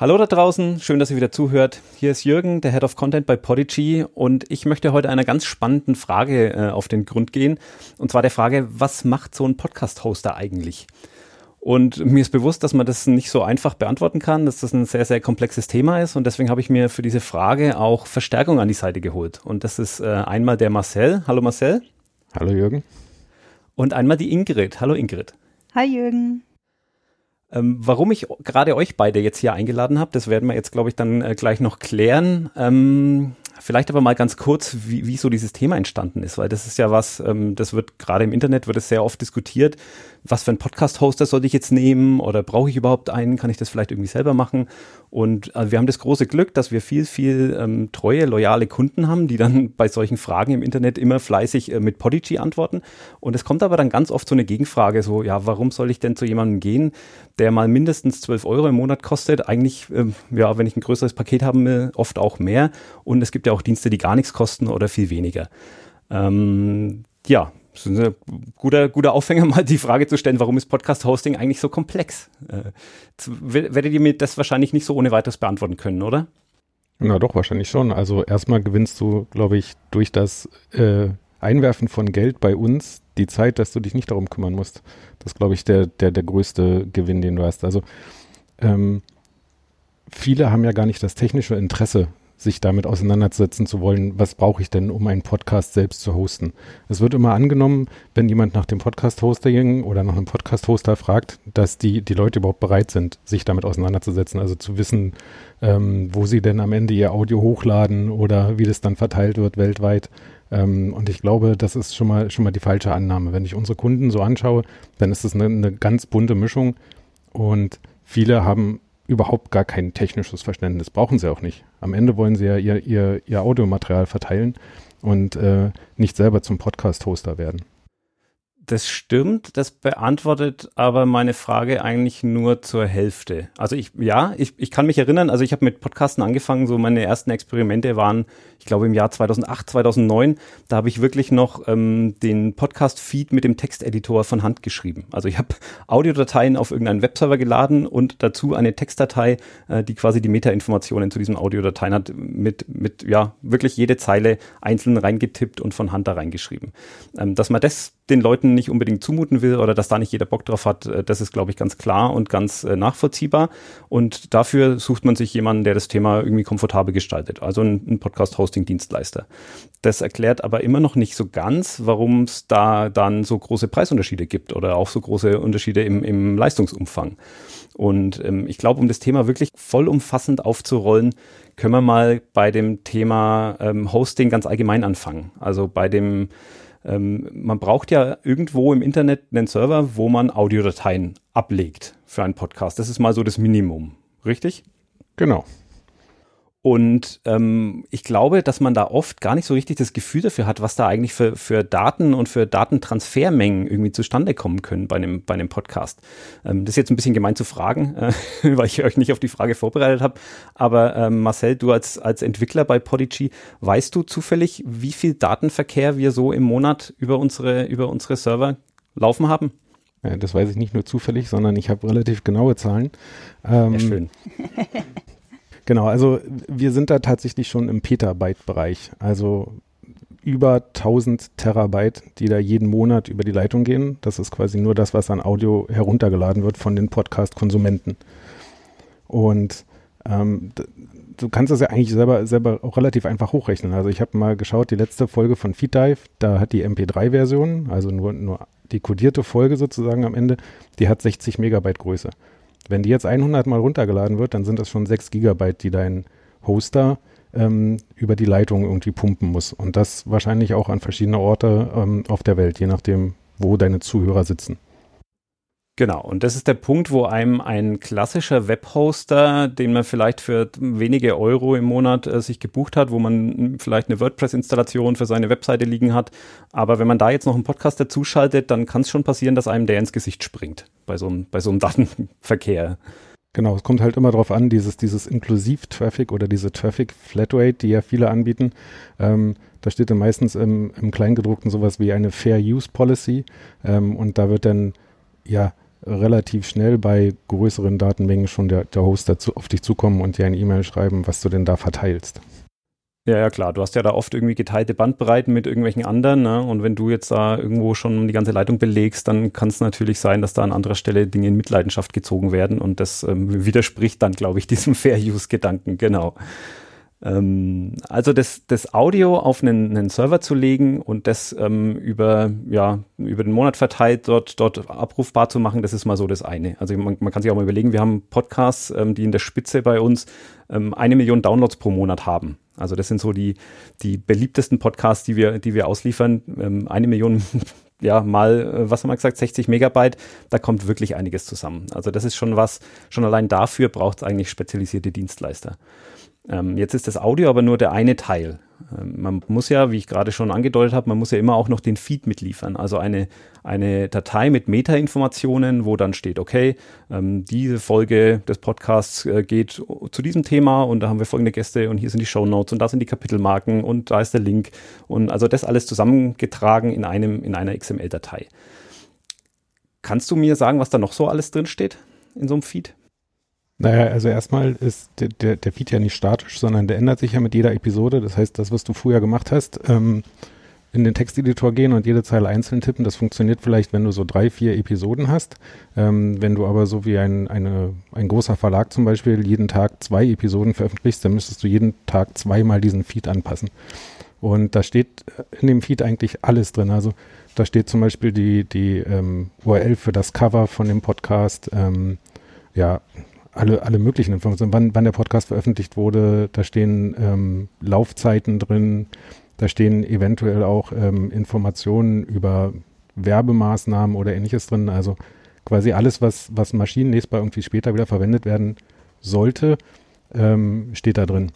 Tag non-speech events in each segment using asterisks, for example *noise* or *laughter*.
Hallo da draußen, schön, dass ihr wieder zuhört. Hier ist Jürgen, der Head of Content bei Podigy und ich möchte heute einer ganz spannenden Frage äh, auf den Grund gehen. Und zwar der Frage, was macht so ein Podcast-Hoster eigentlich? Und mir ist bewusst, dass man das nicht so einfach beantworten kann, dass das ein sehr, sehr komplexes Thema ist. Und deswegen habe ich mir für diese Frage auch Verstärkung an die Seite geholt. Und das ist äh, einmal der Marcel. Hallo Marcel. Hallo Jürgen. Und einmal die Ingrid. Hallo Ingrid. Hi Jürgen. Ähm, warum ich gerade euch beide jetzt hier eingeladen habe, das werden wir jetzt, glaube ich, dann äh, gleich noch klären. Ähm, vielleicht aber mal ganz kurz, wie, wie so dieses Thema entstanden ist, weil das ist ja was, ähm, das wird gerade im Internet wird es sehr oft diskutiert. Was für einen Podcast-Hoster soll ich jetzt nehmen oder brauche ich überhaupt einen? Kann ich das vielleicht irgendwie selber machen? Und also wir haben das große Glück, dass wir viel, viel ähm, treue, loyale Kunden haben, die dann *laughs* bei solchen Fragen im Internet immer fleißig äh, mit Podigy antworten. Und es kommt aber dann ganz oft so eine Gegenfrage, so, ja, warum soll ich denn zu jemandem gehen, der mal mindestens 12 Euro im Monat kostet? Eigentlich, ähm, ja, wenn ich ein größeres Paket haben will, oft auch mehr. Und es gibt ja auch Dienste, die gar nichts kosten oder viel weniger. Ähm, ja, das ist ein guter, guter Aufhänger, *laughs* mal die Frage zu stellen, warum ist Podcast-Hosting eigentlich so komplex? Äh, werdet ihr mir das wahrscheinlich nicht so ohne weiteres beantworten können, oder? Na doch, wahrscheinlich schon. Also erstmal gewinnst du, glaube ich, durch das äh, Einwerfen von Geld bei uns die Zeit, dass du dich nicht darum kümmern musst. Das ist, glaube ich, der, der, der größte Gewinn, den du hast. Also ähm, viele haben ja gar nicht das technische Interesse sich damit auseinandersetzen zu wollen, was brauche ich denn, um einen Podcast selbst zu hosten. Es wird immer angenommen, wenn jemand nach dem Podcast-Hosting oder nach einem Podcast-Hoster fragt, dass die, die Leute überhaupt bereit sind, sich damit auseinanderzusetzen, also zu wissen, ähm, wo sie denn am Ende ihr Audio hochladen oder wie das dann verteilt wird weltweit. Ähm, und ich glaube, das ist schon mal, schon mal die falsche Annahme. Wenn ich unsere Kunden so anschaue, dann ist es eine, eine ganz bunte Mischung und viele haben überhaupt gar kein technisches Verständnis. Brauchen sie auch nicht. Am Ende wollen sie ja ihr, ihr, ihr Audiomaterial verteilen und äh, nicht selber zum Podcast-Hoster werden. Das stimmt, das beantwortet aber meine Frage eigentlich nur zur Hälfte. Also ich, ja, ich, ich kann mich erinnern, also ich habe mit Podcasten angefangen, so meine ersten Experimente waren, ich glaube im Jahr 2008, 2009, da habe ich wirklich noch ähm, den Podcast-Feed mit dem Texteditor von Hand geschrieben. Also ich habe *laughs* Audiodateien auf irgendeinen Webserver geladen und dazu eine Textdatei, äh, die quasi die Metainformationen zu diesen Audiodateien hat, mit, mit, ja, wirklich jede Zeile einzeln reingetippt und von Hand da reingeschrieben. Ähm, dass man das den Leuten nicht unbedingt zumuten will oder dass da nicht jeder Bock drauf hat, äh, das ist, glaube ich, ganz klar und ganz äh, nachvollziehbar. Und dafür sucht man sich jemanden, der das Thema irgendwie komfortabel gestaltet, also ein, ein Podcast-Hosting-Dienstleister. Das erklärt aber immer noch nicht so ganz, warum es da dann so große Preisunterschiede gibt oder auch so große Unterschiede im, im Leistungsumfang. Und ähm, ich glaube, um das Thema wirklich vollumfassend aufzurollen, können wir mal bei dem Thema ähm, Hosting ganz allgemein anfangen. Also bei dem ähm, man braucht ja irgendwo im Internet einen Server, wo man Audiodateien ablegt für einen Podcast. Das ist mal so das Minimum, richtig? Genau. Und ähm, ich glaube, dass man da oft gar nicht so richtig das Gefühl dafür hat, was da eigentlich für, für Daten und für Datentransfermengen irgendwie zustande kommen können bei einem, bei einem Podcast. Ähm, das ist jetzt ein bisschen gemein zu fragen, *laughs* äh, weil ich euch nicht auf die Frage vorbereitet habe. Aber ähm, Marcel, du als, als Entwickler bei Podigy, weißt du zufällig, wie viel Datenverkehr wir so im Monat über unsere, über unsere Server laufen haben? Ja, das weiß ich nicht nur zufällig, sondern ich habe relativ genaue Zahlen. Ähm, ja, schön. *laughs* Genau, also wir sind da tatsächlich schon im Petabyte-Bereich. Also über 1000 Terabyte, die da jeden Monat über die Leitung gehen. Das ist quasi nur das, was an Audio heruntergeladen wird von den Podcast-Konsumenten. Und ähm, du kannst das ja eigentlich selber, selber auch relativ einfach hochrechnen. Also ich habe mal geschaut, die letzte Folge von FeedDive, da hat die MP3-Version, also nur, nur die kodierte Folge sozusagen am Ende, die hat 60 Megabyte Größe. Wenn die jetzt 100 Mal runtergeladen wird, dann sind das schon 6 Gigabyte, die dein Hoster ähm, über die Leitung irgendwie pumpen muss. Und das wahrscheinlich auch an verschiedene Orte ähm, auf der Welt, je nachdem, wo deine Zuhörer sitzen. Genau, und das ist der Punkt, wo einem ein klassischer Webhoster, den man vielleicht für wenige Euro im Monat äh, sich gebucht hat, wo man vielleicht eine WordPress-Installation für seine Webseite liegen hat, aber wenn man da jetzt noch einen Podcast dazuschaltet, dann kann es schon passieren, dass einem der ins Gesicht springt bei so einem, bei so einem *laughs* Datenverkehr. Genau, es kommt halt immer darauf an, dieses, dieses Inklusiv-Traffic oder diese Traffic-Flatrate, die ja viele anbieten. Ähm, da steht dann meistens im, im Kleingedruckten sowas wie eine Fair Use Policy ähm, und da wird dann ja relativ schnell bei größeren Datenmengen schon der, der Host dazu auf dich zukommen und dir eine E-Mail schreiben, was du denn da verteilst. Ja, ja, klar. Du hast ja da oft irgendwie geteilte Bandbreiten mit irgendwelchen anderen. Ne? Und wenn du jetzt da irgendwo schon die ganze Leitung belegst, dann kann es natürlich sein, dass da an anderer Stelle Dinge in Mitleidenschaft gezogen werden. Und das ähm, widerspricht dann, glaube ich, *laughs* diesem Fair-Use-Gedanken. Genau. Ähm, also das, das Audio auf einen, einen Server zu legen und das ähm, über, ja, über den Monat verteilt dort, dort abrufbar zu machen, das ist mal so das eine. Also man, man kann sich auch mal überlegen, wir haben Podcasts, ähm, die in der Spitze bei uns ähm, eine Million Downloads pro Monat haben. Also das sind so die, die beliebtesten Podcasts, die wir, die wir ausliefern. Ähm, eine Million *laughs* ja, mal, äh, was haben wir gesagt, 60 Megabyte, da kommt wirklich einiges zusammen. Also das ist schon was, schon allein dafür braucht es eigentlich spezialisierte Dienstleister. Ähm, jetzt ist das Audio aber nur der eine Teil. Ähm, man muss ja, wie ich gerade schon angedeutet habe, man muss ja immer auch noch den Feed mitliefern. Also eine, eine Datei mit Metainformationen, wo dann steht, okay, ähm, diese Folge des Podcasts äh, geht zu diesem Thema und da haben wir folgende Gäste und hier sind die Show Notes und da sind die Kapitelmarken und da ist der Link. Und also das alles zusammengetragen in einem, in einer XML-Datei. Kannst du mir sagen, was da noch so alles drin steht in so einem Feed? Naja, also erstmal ist der, der, der Feed ja nicht statisch, sondern der ändert sich ja mit jeder Episode. Das heißt, das, was du früher gemacht hast, ähm, in den Texteditor gehen und jede Zeile einzeln tippen, das funktioniert vielleicht, wenn du so drei, vier Episoden hast. Ähm, wenn du aber so wie ein, eine, ein großer Verlag zum Beispiel jeden Tag zwei Episoden veröffentlichst, dann müsstest du jeden Tag zweimal diesen Feed anpassen. Und da steht in dem Feed eigentlich alles drin. Also da steht zum Beispiel die, die ähm, URL für das Cover von dem Podcast, ähm, ja, alle, alle möglichen Informationen, wann, wann der Podcast veröffentlicht wurde, da stehen ähm, Laufzeiten drin, da stehen eventuell auch ähm, Informationen über Werbemaßnahmen oder ähnliches drin. Also quasi alles, was, was maschinenlesbar irgendwie später wieder verwendet werden sollte, ähm, steht da drin.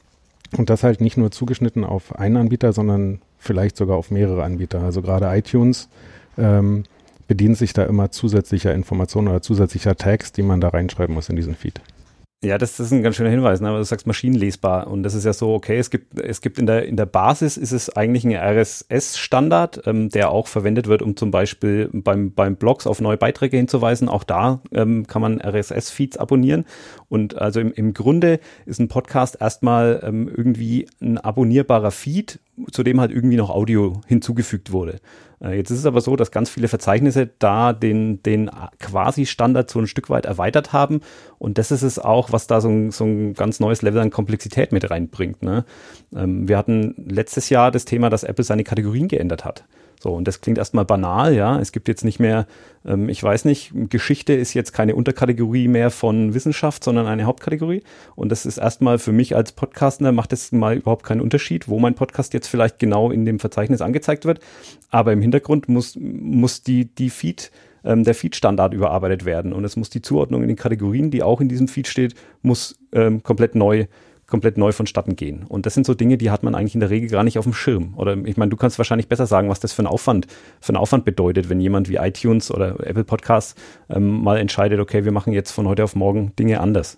Und das halt nicht nur zugeschnitten auf einen Anbieter, sondern vielleicht sogar auf mehrere Anbieter. Also gerade iTunes ähm, bedient sich da immer zusätzlicher Informationen oder zusätzlicher Tags, die man da reinschreiben muss in diesen Feed. Ja, das, das ist ein ganz schöner Hinweis, ne? du sagst maschinenlesbar und das ist ja so, okay, es gibt, es gibt in der, in der Basis ist es eigentlich ein RSS-Standard, ähm, der auch verwendet wird, um zum Beispiel beim, beim Blogs auf neue Beiträge hinzuweisen. Auch da ähm, kann man RSS-Feeds abonnieren und also im, im Grunde ist ein Podcast erstmal ähm, irgendwie ein abonnierbarer Feed, zu dem halt irgendwie noch Audio hinzugefügt wurde. Äh, jetzt ist es aber so, dass ganz viele Verzeichnisse da den, den quasi Standard so ein Stück weit erweitert haben. Und das ist es auch, was da so ein, so ein ganz neues Level an Komplexität mit reinbringt. Ne? Ähm, wir hatten letztes Jahr das Thema, dass Apple seine Kategorien geändert hat. So, und das klingt erstmal banal, ja. Es gibt jetzt nicht mehr, ähm, ich weiß nicht, Geschichte ist jetzt keine Unterkategorie mehr von Wissenschaft, sondern eine Hauptkategorie. Und das ist erstmal für mich als Podcaster, macht es mal überhaupt keinen Unterschied, wo mein Podcast jetzt vielleicht genau in dem Verzeichnis angezeigt wird. Aber im Hintergrund muss, muss die, die Feed, ähm, der Feed-Standard überarbeitet werden. Und es muss die Zuordnung in den Kategorien, die auch in diesem Feed steht, muss ähm, komplett neu komplett neu vonstatten gehen. Und das sind so Dinge, die hat man eigentlich in der Regel gar nicht auf dem Schirm. Oder ich meine, du kannst wahrscheinlich besser sagen, was das für ein Aufwand, für einen Aufwand bedeutet, wenn jemand wie iTunes oder Apple Podcasts ähm, mal entscheidet, okay, wir machen jetzt von heute auf morgen Dinge anders.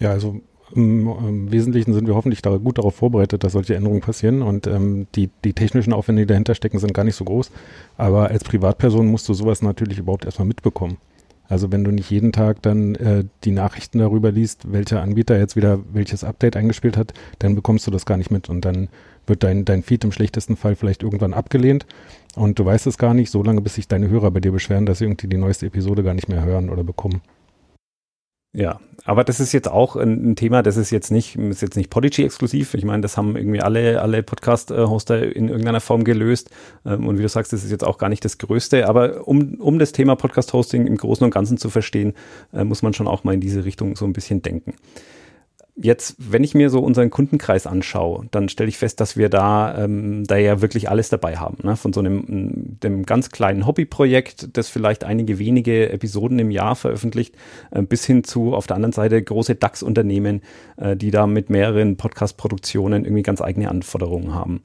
Ja, also im, im, Wesentlichen sind wir hoffentlich da gut darauf vorbereitet, dass solche Änderungen passieren und ähm, die, die technischen Aufwände, die dahinter stecken, sind gar nicht so groß. Aber als Privatperson musst du sowas natürlich überhaupt erstmal mitbekommen. Also wenn du nicht jeden Tag dann äh, die Nachrichten darüber liest, welcher Anbieter jetzt wieder welches Update eingespielt hat, dann bekommst du das gar nicht mit und dann wird dein, dein Feed im schlechtesten Fall vielleicht irgendwann abgelehnt und du weißt es gar nicht, so lange bis sich deine Hörer bei dir beschweren, dass sie irgendwie die neueste Episode gar nicht mehr hören oder bekommen. Ja, aber das ist jetzt auch ein, Thema, das ist jetzt nicht, ist jetzt nicht Podigy exklusiv. Ich meine, das haben irgendwie alle, alle Podcast-Hoster in irgendeiner Form gelöst. Ähm, und wie du sagst, das ist jetzt auch gar nicht das Größte. Aber um, um das Thema Podcast-Hosting im Großen und Ganzen zu verstehen, äh, muss man schon auch mal in diese Richtung so ein bisschen denken. Jetzt, wenn ich mir so unseren Kundenkreis anschaue, dann stelle ich fest, dass wir da, ähm, da ja wirklich alles dabei haben. Ne? Von so einem dem ganz kleinen Hobbyprojekt, das vielleicht einige wenige Episoden im Jahr veröffentlicht, äh, bis hin zu auf der anderen Seite große DAX-Unternehmen, äh, die da mit mehreren Podcast-Produktionen irgendwie ganz eigene Anforderungen haben.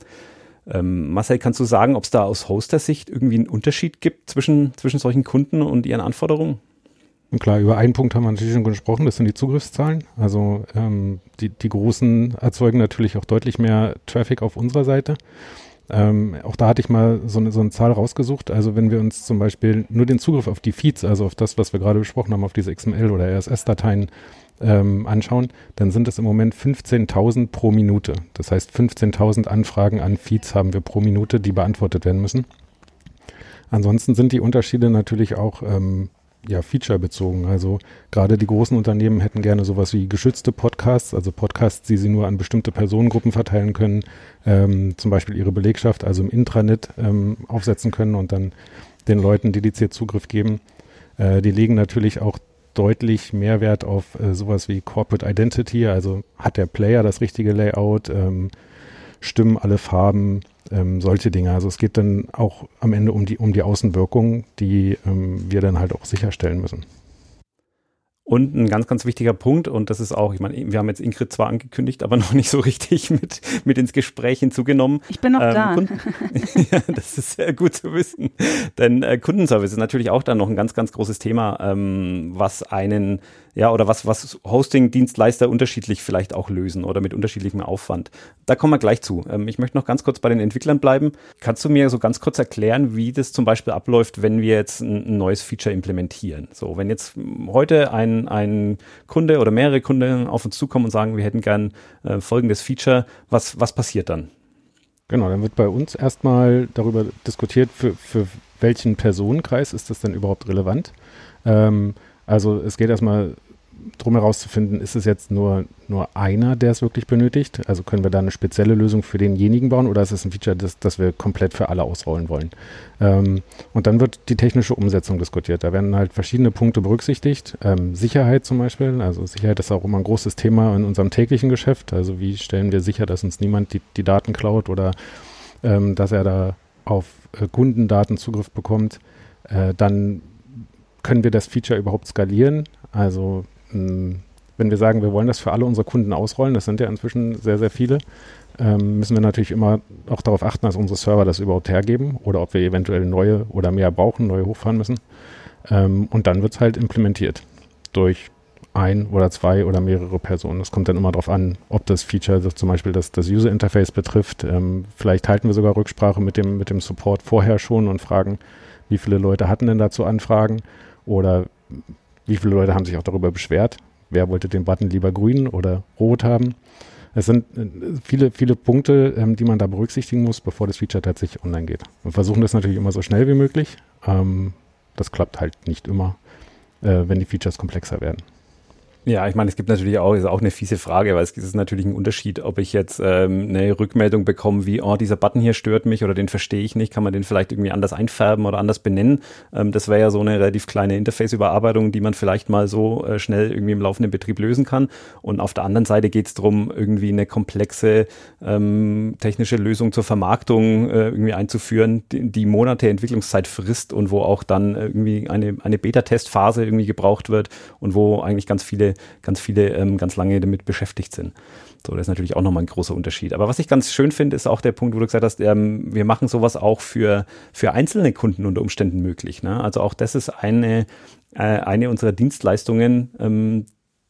Ähm, Marcel, kannst du sagen, ob es da aus Hoster-Sicht irgendwie einen Unterschied gibt zwischen, zwischen solchen Kunden und ihren Anforderungen? Und klar, über einen Punkt haben wir natürlich schon gesprochen, das sind die Zugriffszahlen. Also ähm, die, die Großen erzeugen natürlich auch deutlich mehr Traffic auf unserer Seite. Ähm, auch da hatte ich mal so eine, so eine Zahl rausgesucht. Also wenn wir uns zum Beispiel nur den Zugriff auf die Feeds, also auf das, was wir gerade besprochen haben, auf diese XML oder RSS-Dateien ähm, anschauen, dann sind es im Moment 15.000 pro Minute. Das heißt, 15.000 Anfragen an Feeds haben wir pro Minute, die beantwortet werden müssen. Ansonsten sind die Unterschiede natürlich auch ähm, ja, feature-bezogen. Also gerade die großen Unternehmen hätten gerne sowas wie geschützte Podcasts, also Podcasts, die sie nur an bestimmte Personengruppen verteilen können, ähm, zum Beispiel ihre Belegschaft, also im Intranet ähm, aufsetzen können und dann den Leuten dediziert Zugriff geben. Äh, die legen natürlich auch deutlich mehr Wert auf äh, sowas wie Corporate Identity, also hat der Player das richtige Layout, ähm, stimmen alle Farben, ähm, solche Dinge. Also es geht dann auch am Ende um die, um die Außenwirkung, die ähm, wir dann halt auch sicherstellen müssen. Und ein ganz, ganz wichtiger Punkt, und das ist auch, ich meine, wir haben jetzt Ingrid zwar angekündigt, aber *laughs* noch nicht so richtig mit, mit ins Gespräch hinzugenommen. Ich bin noch ähm, da. *laughs* ja, das ist sehr gut zu wissen. Denn äh, Kundenservice ist natürlich auch dann noch ein ganz, ganz großes Thema, ähm, was einen ja, oder was, was Hosting-Dienstleister unterschiedlich vielleicht auch lösen oder mit unterschiedlichem Aufwand. Da kommen wir gleich zu. Ähm, ich möchte noch ganz kurz bei den Entwicklern bleiben. Kannst du mir so ganz kurz erklären, wie das zum Beispiel abläuft, wenn wir jetzt ein, ein neues Feature implementieren? So, wenn jetzt heute ein, ein Kunde oder mehrere Kunden auf uns zukommen und sagen, wir hätten gern äh, folgendes Feature, was, was passiert dann? Genau, dann wird bei uns erstmal darüber diskutiert, für, für welchen Personenkreis ist das denn überhaupt relevant. Ähm, also es geht erstmal drum herauszufinden, ist es jetzt nur, nur einer, der es wirklich benötigt? Also können wir da eine spezielle Lösung für denjenigen bauen oder ist es ein Feature, das, das wir komplett für alle ausrollen wollen? Ähm, und dann wird die technische Umsetzung diskutiert. Da werden halt verschiedene Punkte berücksichtigt. Ähm, Sicherheit zum Beispiel. Also Sicherheit ist auch immer ein großes Thema in unserem täglichen Geschäft. Also wie stellen wir sicher, dass uns niemand die, die Daten klaut oder ähm, dass er da auf äh, Kundendaten Zugriff bekommt? Äh, dann können wir das Feature überhaupt skalieren? Also wenn wir sagen, wir wollen das für alle unsere Kunden ausrollen, das sind ja inzwischen sehr, sehr viele, ähm, müssen wir natürlich immer auch darauf achten, dass unsere Server das überhaupt hergeben oder ob wir eventuell neue oder mehr brauchen, neue hochfahren müssen. Ähm, und dann wird es halt implementiert durch ein oder zwei oder mehrere Personen. Das kommt dann immer darauf an, ob das Feature das zum Beispiel das, das User Interface betrifft. Ähm, vielleicht halten wir sogar Rücksprache mit dem, mit dem Support vorher schon und fragen, wie viele Leute hatten denn dazu Anfragen oder wie viele Leute haben sich auch darüber beschwert? Wer wollte den Button lieber grün oder rot haben? Es sind äh, viele, viele Punkte, ähm, die man da berücksichtigen muss, bevor das Feature tatsächlich online geht. Wir versuchen das natürlich immer so schnell wie möglich. Ähm, das klappt halt nicht immer, äh, wenn die Features komplexer werden. Ja, ich meine, es gibt natürlich auch, ist auch eine fiese Frage, weil es ist natürlich ein Unterschied, ob ich jetzt ähm, eine Rückmeldung bekomme, wie, oh, dieser Button hier stört mich oder den verstehe ich nicht, kann man den vielleicht irgendwie anders einfärben oder anders benennen. Ähm, das wäre ja so eine relativ kleine Interface-Überarbeitung, die man vielleicht mal so äh, schnell irgendwie im laufenden Betrieb lösen kann. Und auf der anderen Seite geht es darum, irgendwie eine komplexe ähm, technische Lösung zur Vermarktung äh, irgendwie einzuführen, die, die Monate Entwicklungszeit frisst und wo auch dann irgendwie eine, eine Beta-Testphase irgendwie gebraucht wird und wo eigentlich ganz viele ganz viele ähm, ganz lange damit beschäftigt sind. So, das ist natürlich auch nochmal ein großer Unterschied. Aber was ich ganz schön finde, ist auch der Punkt, wo du gesagt hast, ähm, wir machen sowas auch für, für einzelne Kunden unter Umständen möglich. Ne? Also auch das ist eine, äh, eine unserer Dienstleistungen, ähm,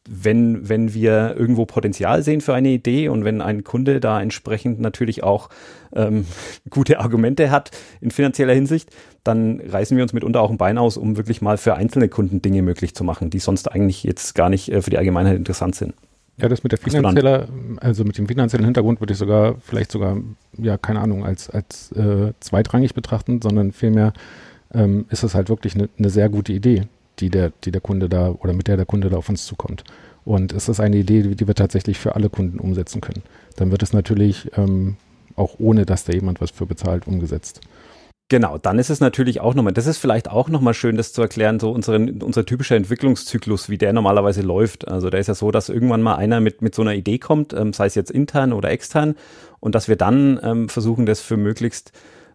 wenn, wenn wir irgendwo Potenzial sehen für eine Idee und wenn ein Kunde da entsprechend natürlich auch ähm, *laughs* gute Argumente hat in finanzieller Hinsicht, dann reißen wir uns mitunter auch ein Bein aus, um wirklich mal für einzelne Kunden Dinge möglich zu machen, die sonst eigentlich jetzt gar nicht äh, für die Allgemeinheit interessant sind. Ja, das mit der finanzieller, also mit dem finanziellen Hintergrund würde ich sogar, vielleicht sogar, ja, keine Ahnung, als, als äh, zweitrangig betrachten, sondern vielmehr ähm, ist es halt wirklich eine, eine sehr gute Idee die der, die der Kunde da oder mit der der Kunde da auf uns zukommt. Und es ist eine Idee, die wir tatsächlich für alle Kunden umsetzen können. Dann wird es natürlich ähm, auch ohne, dass da jemand was für bezahlt, umgesetzt. Genau, dann ist es natürlich auch nochmal, das ist vielleicht auch nochmal schön, das zu erklären, so unseren, unser typischer Entwicklungszyklus, wie der normalerweise läuft. Also der ist ja so, dass irgendwann mal einer mit, mit so einer Idee kommt, ähm, sei es jetzt intern oder extern, und dass wir dann ähm, versuchen, das für möglichst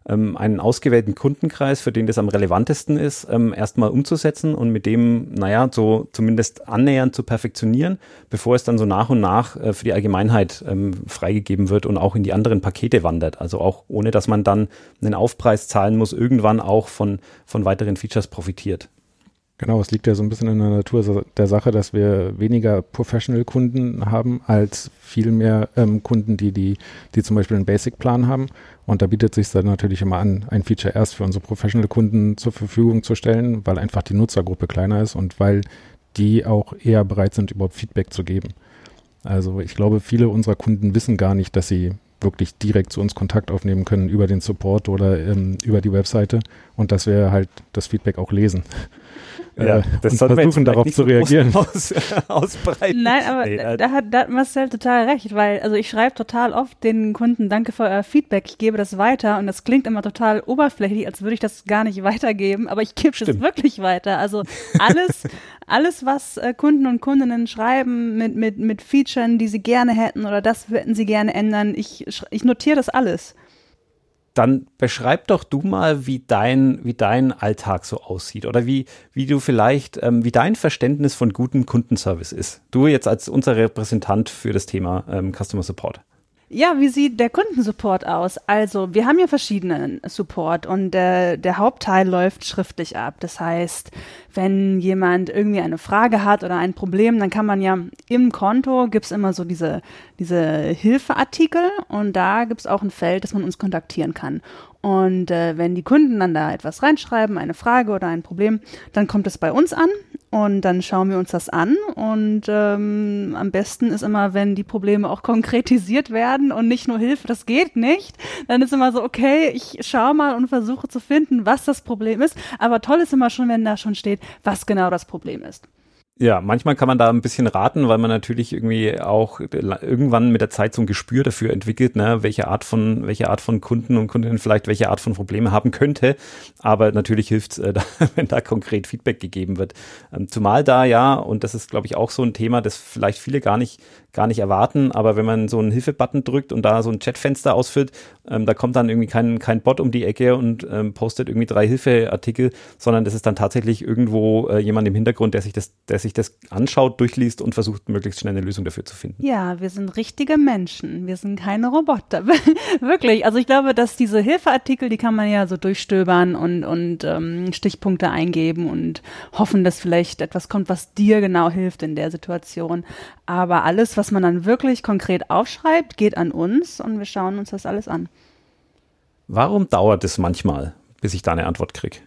ähm, einen ausgewählten Kundenkreis, für den das am relevantesten ist, ähm, erstmal umzusetzen und mit dem, naja, so zumindest annähernd zu perfektionieren, bevor es dann so nach und nach äh, für die Allgemeinheit ähm, freigegeben wird und auch in die anderen Pakete wandert. Also auch ohne, dass man dann einen Aufpreis zahlen muss, irgendwann auch von, von weiteren Features profitiert. Genau, es liegt ja so ein bisschen in der Natur der Sache, dass wir weniger Professional-Kunden haben als viel mehr ähm, Kunden, die, die, die zum Beispiel einen Basic-Plan haben. Und da bietet sich dann natürlich immer an, ein Feature erst für unsere Professional-Kunden zur Verfügung zu stellen, weil einfach die Nutzergruppe kleiner ist und weil die auch eher bereit sind, überhaupt Feedback zu geben. Also ich glaube, viele unserer Kunden wissen gar nicht, dass sie wirklich direkt zu uns Kontakt aufnehmen können über den Support oder ähm, über die Webseite und dass wir halt das Feedback auch lesen. *laughs* Ja, äh, das und versuchen darauf zu reagieren. *laughs* Aus, ausbreiten. Nein, aber nee, da, hat, da hat Marcel total recht, weil also ich schreibe total oft den Kunden, danke für euer Feedback, ich gebe das weiter und das klingt immer total oberflächlich, als würde ich das gar nicht *laughs* weitergeben, aber ich gebe es wirklich weiter. Also alles, alles, was äh, Kunden und Kundinnen schreiben mit, mit, mit Features, die sie gerne hätten oder das hätten sie gerne ändern, ich, ich notiere das alles dann beschreib doch du mal, wie dein, wie dein Alltag so aussieht oder wie, wie du vielleicht, ähm, wie dein Verständnis von gutem Kundenservice ist. Du jetzt als unser Repräsentant für das Thema ähm, Customer Support. Ja, wie sieht der Kundensupport aus? Also, wir haben ja verschiedenen Support und äh, der Hauptteil läuft schriftlich ab. Das heißt, wenn jemand irgendwie eine Frage hat oder ein Problem, dann kann man ja im Konto gibt's immer so diese, diese Hilfeartikel und da gibt's auch ein Feld, das man uns kontaktieren kann. Und äh, wenn die Kunden dann da etwas reinschreiben, eine Frage oder ein Problem, dann kommt es bei uns an und dann schauen wir uns das an. Und ähm, am besten ist immer, wenn die Probleme auch konkretisiert werden und nicht nur Hilfe, das geht nicht. Dann ist immer so, okay, ich schaue mal und versuche zu finden, was das Problem ist. Aber toll ist immer schon, wenn da schon steht, was genau das Problem ist. Ja, manchmal kann man da ein bisschen raten, weil man natürlich irgendwie auch irgendwann mit der Zeit so ein Gespür dafür entwickelt, ne, welche Art von, welche Art von Kunden und Kundinnen vielleicht welche Art von Probleme haben könnte. Aber natürlich hilft es, äh, *laughs* wenn da konkret Feedback gegeben wird. Ähm, zumal da ja, und das ist, glaube ich, auch so ein Thema, das vielleicht viele gar nicht gar nicht erwarten, aber wenn man so einen Hilfe-Button drückt und da so ein Chatfenster ausfüllt, ähm, da kommt dann irgendwie kein, kein Bot um die Ecke und ähm, postet irgendwie drei Hilfeartikel, sondern das ist dann tatsächlich irgendwo äh, jemand im Hintergrund, der sich das, der sich das anschaut, durchliest und versucht, möglichst schnell eine Lösung dafür zu finden. Ja, wir sind richtige Menschen. Wir sind keine Roboter. *laughs* Wirklich. Also ich glaube, dass diese Hilfeartikel, die kann man ja so durchstöbern und, und ähm, Stichpunkte eingeben und hoffen, dass vielleicht etwas kommt, was dir genau hilft in der Situation. Aber alles, was man dann wirklich konkret aufschreibt, geht an uns und wir schauen uns das alles an. Warum dauert es manchmal, bis ich da eine Antwort kriege?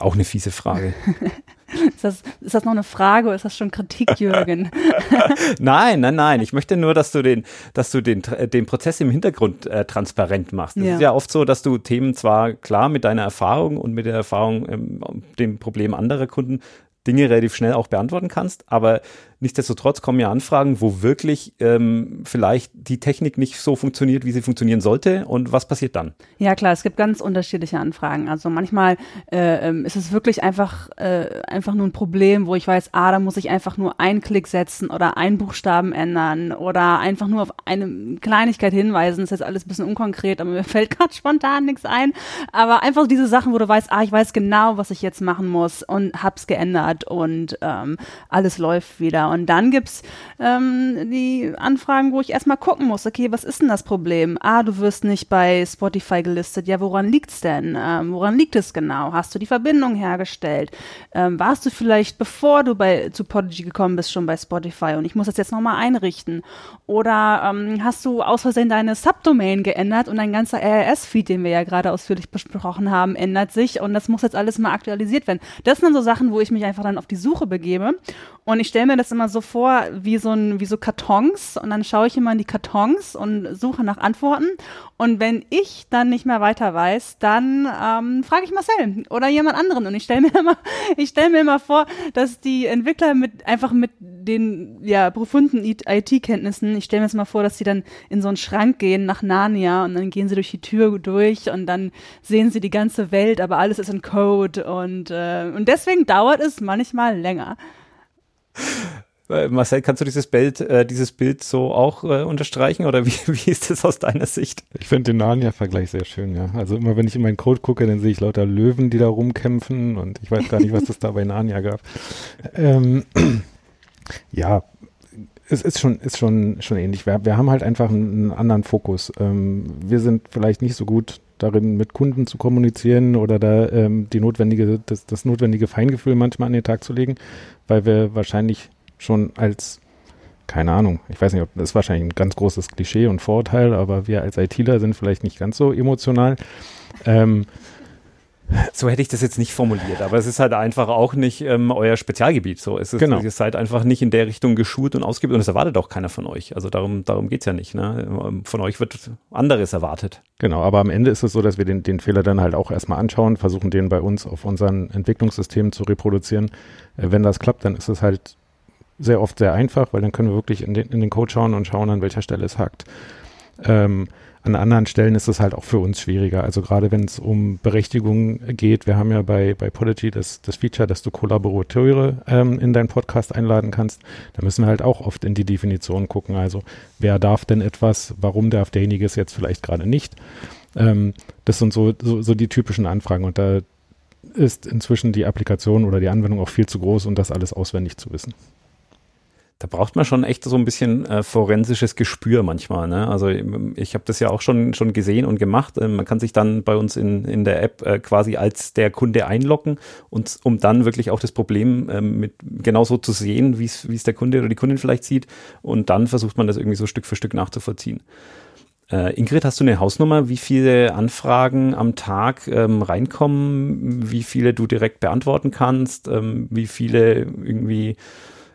Auch eine fiese Frage. *laughs* ist, das, ist das noch eine Frage oder ist das schon Kritik, Jürgen? *laughs* nein, nein, nein. Ich möchte nur, dass du den, dass du den, den Prozess im Hintergrund äh, transparent machst. Es ja. ist ja oft so, dass du Themen zwar klar mit deiner Erfahrung und mit der Erfahrung, ähm, dem Problem anderer Kunden Dinge relativ schnell auch beantworten kannst, aber Nichtsdestotrotz kommen ja Anfragen, wo wirklich ähm, vielleicht die Technik nicht so funktioniert, wie sie funktionieren sollte. Und was passiert dann? Ja klar, es gibt ganz unterschiedliche Anfragen. Also manchmal äh, ähm, ist es wirklich einfach, äh, einfach nur ein Problem, wo ich weiß, ah, da muss ich einfach nur einen Klick setzen oder einen Buchstaben ändern oder einfach nur auf eine Kleinigkeit hinweisen. Das ist jetzt alles ein bisschen unkonkret, aber mir *laughs* fällt gerade spontan nichts ein. Aber einfach diese Sachen, wo du weißt, ah, ich weiß genau, was ich jetzt machen muss und hab's geändert und ähm, alles läuft wieder. Und dann gibt's ähm, die Anfragen, wo ich erstmal gucken muss, okay, was ist denn das Problem? Ah, du wirst nicht bei Spotify gelistet. Ja, woran liegt's denn? Ähm, woran liegt es genau? Hast du die Verbindung hergestellt? Ähm, warst du vielleicht, bevor du bei zu Podigy gekommen bist, schon bei Spotify und ich muss das jetzt nochmal einrichten? Oder ähm, hast du aus Versehen deine Subdomain geändert und dein ganzer RRS-Feed, den wir ja gerade ausführlich besprochen haben, ändert sich und das muss jetzt alles mal aktualisiert werden. Das sind dann so Sachen, wo ich mich einfach dann auf die Suche begebe und ich stelle mir das immer so vor, wie so ein, wie so Kartons. Und dann schaue ich immer in die Kartons und suche nach Antworten. Und wenn ich dann nicht mehr weiter weiß, dann ähm, frage ich Marcel oder jemand anderen. Und ich stelle *laughs* mir immer, ich stelle mir immer vor, dass die Entwickler mit einfach mit den ja profunden IT-Kenntnissen, ich stelle mir jetzt mal vor, dass sie dann in so einen Schrank gehen nach Narnia und dann gehen sie durch die Tür durch und dann sehen sie die ganze Welt, aber alles ist in Code und äh, und deswegen dauert es manchmal länger. Marcel, kannst du dieses Bild, äh, dieses Bild so auch äh, unterstreichen oder wie, *laughs* wie ist das aus deiner Sicht? Ich finde den Narnia-Vergleich sehr schön, ja. Also immer wenn ich in meinen Code gucke, dann sehe ich lauter Löwen, die da rumkämpfen und ich weiß gar nicht, was das da bei Narnia gab. Ähm, *clears throat* ja, es ist schon, ist schon, schon ähnlich. Wir, wir haben halt einfach einen, einen anderen Fokus. Ähm, wir sind vielleicht nicht so gut darin, mit Kunden zu kommunizieren oder da ähm, die notwendige, das, das notwendige Feingefühl manchmal an den Tag zu legen, weil wir wahrscheinlich schon als keine Ahnung, ich weiß nicht, ob das ist wahrscheinlich ein ganz großes Klischee und Vorurteil, aber wir als ITler sind vielleicht nicht ganz so emotional. Ähm, so hätte ich das jetzt nicht formuliert, aber es ist halt einfach auch nicht ähm, euer Spezialgebiet. So, es ist, genau. ihr seid einfach nicht in der Richtung geschult und ausgebildet und es erwartet auch keiner von euch. Also darum, darum geht es ja nicht. Ne? Ähm, von euch wird anderes erwartet. Genau, aber am Ende ist es so, dass wir den, den Fehler dann halt auch erstmal anschauen, versuchen den bei uns auf unseren Entwicklungssystemen zu reproduzieren. Äh, wenn das klappt, dann ist es halt sehr oft sehr einfach, weil dann können wir wirklich in den, in den Code schauen und schauen, an welcher Stelle es hakt. Ähm, an anderen Stellen ist es halt auch für uns schwieriger. Also gerade wenn es um Berechtigung geht, wir haben ja bei, bei Podigy das, das Feature, dass du Kollaborateure ähm, in deinen Podcast einladen kannst. Da müssen wir halt auch oft in die Definition gucken. Also wer darf denn etwas, warum darf derjenige es jetzt vielleicht gerade nicht? Ähm, das sind so, so, so die typischen Anfragen und da ist inzwischen die Applikation oder die Anwendung auch viel zu groß, um das alles auswendig zu wissen da braucht man schon echt so ein bisschen äh, forensisches Gespür manchmal. Ne? Also ich habe das ja auch schon, schon gesehen und gemacht. Ähm, man kann sich dann bei uns in, in der App äh, quasi als der Kunde einloggen und um dann wirklich auch das Problem ähm, mit genauso zu sehen, wie es der Kunde oder die Kundin vielleicht sieht. Und dann versucht man das irgendwie so Stück für Stück nachzuvollziehen. Äh, Ingrid, hast du eine Hausnummer, wie viele Anfragen am Tag ähm, reinkommen, wie viele du direkt beantworten kannst, ähm, wie viele irgendwie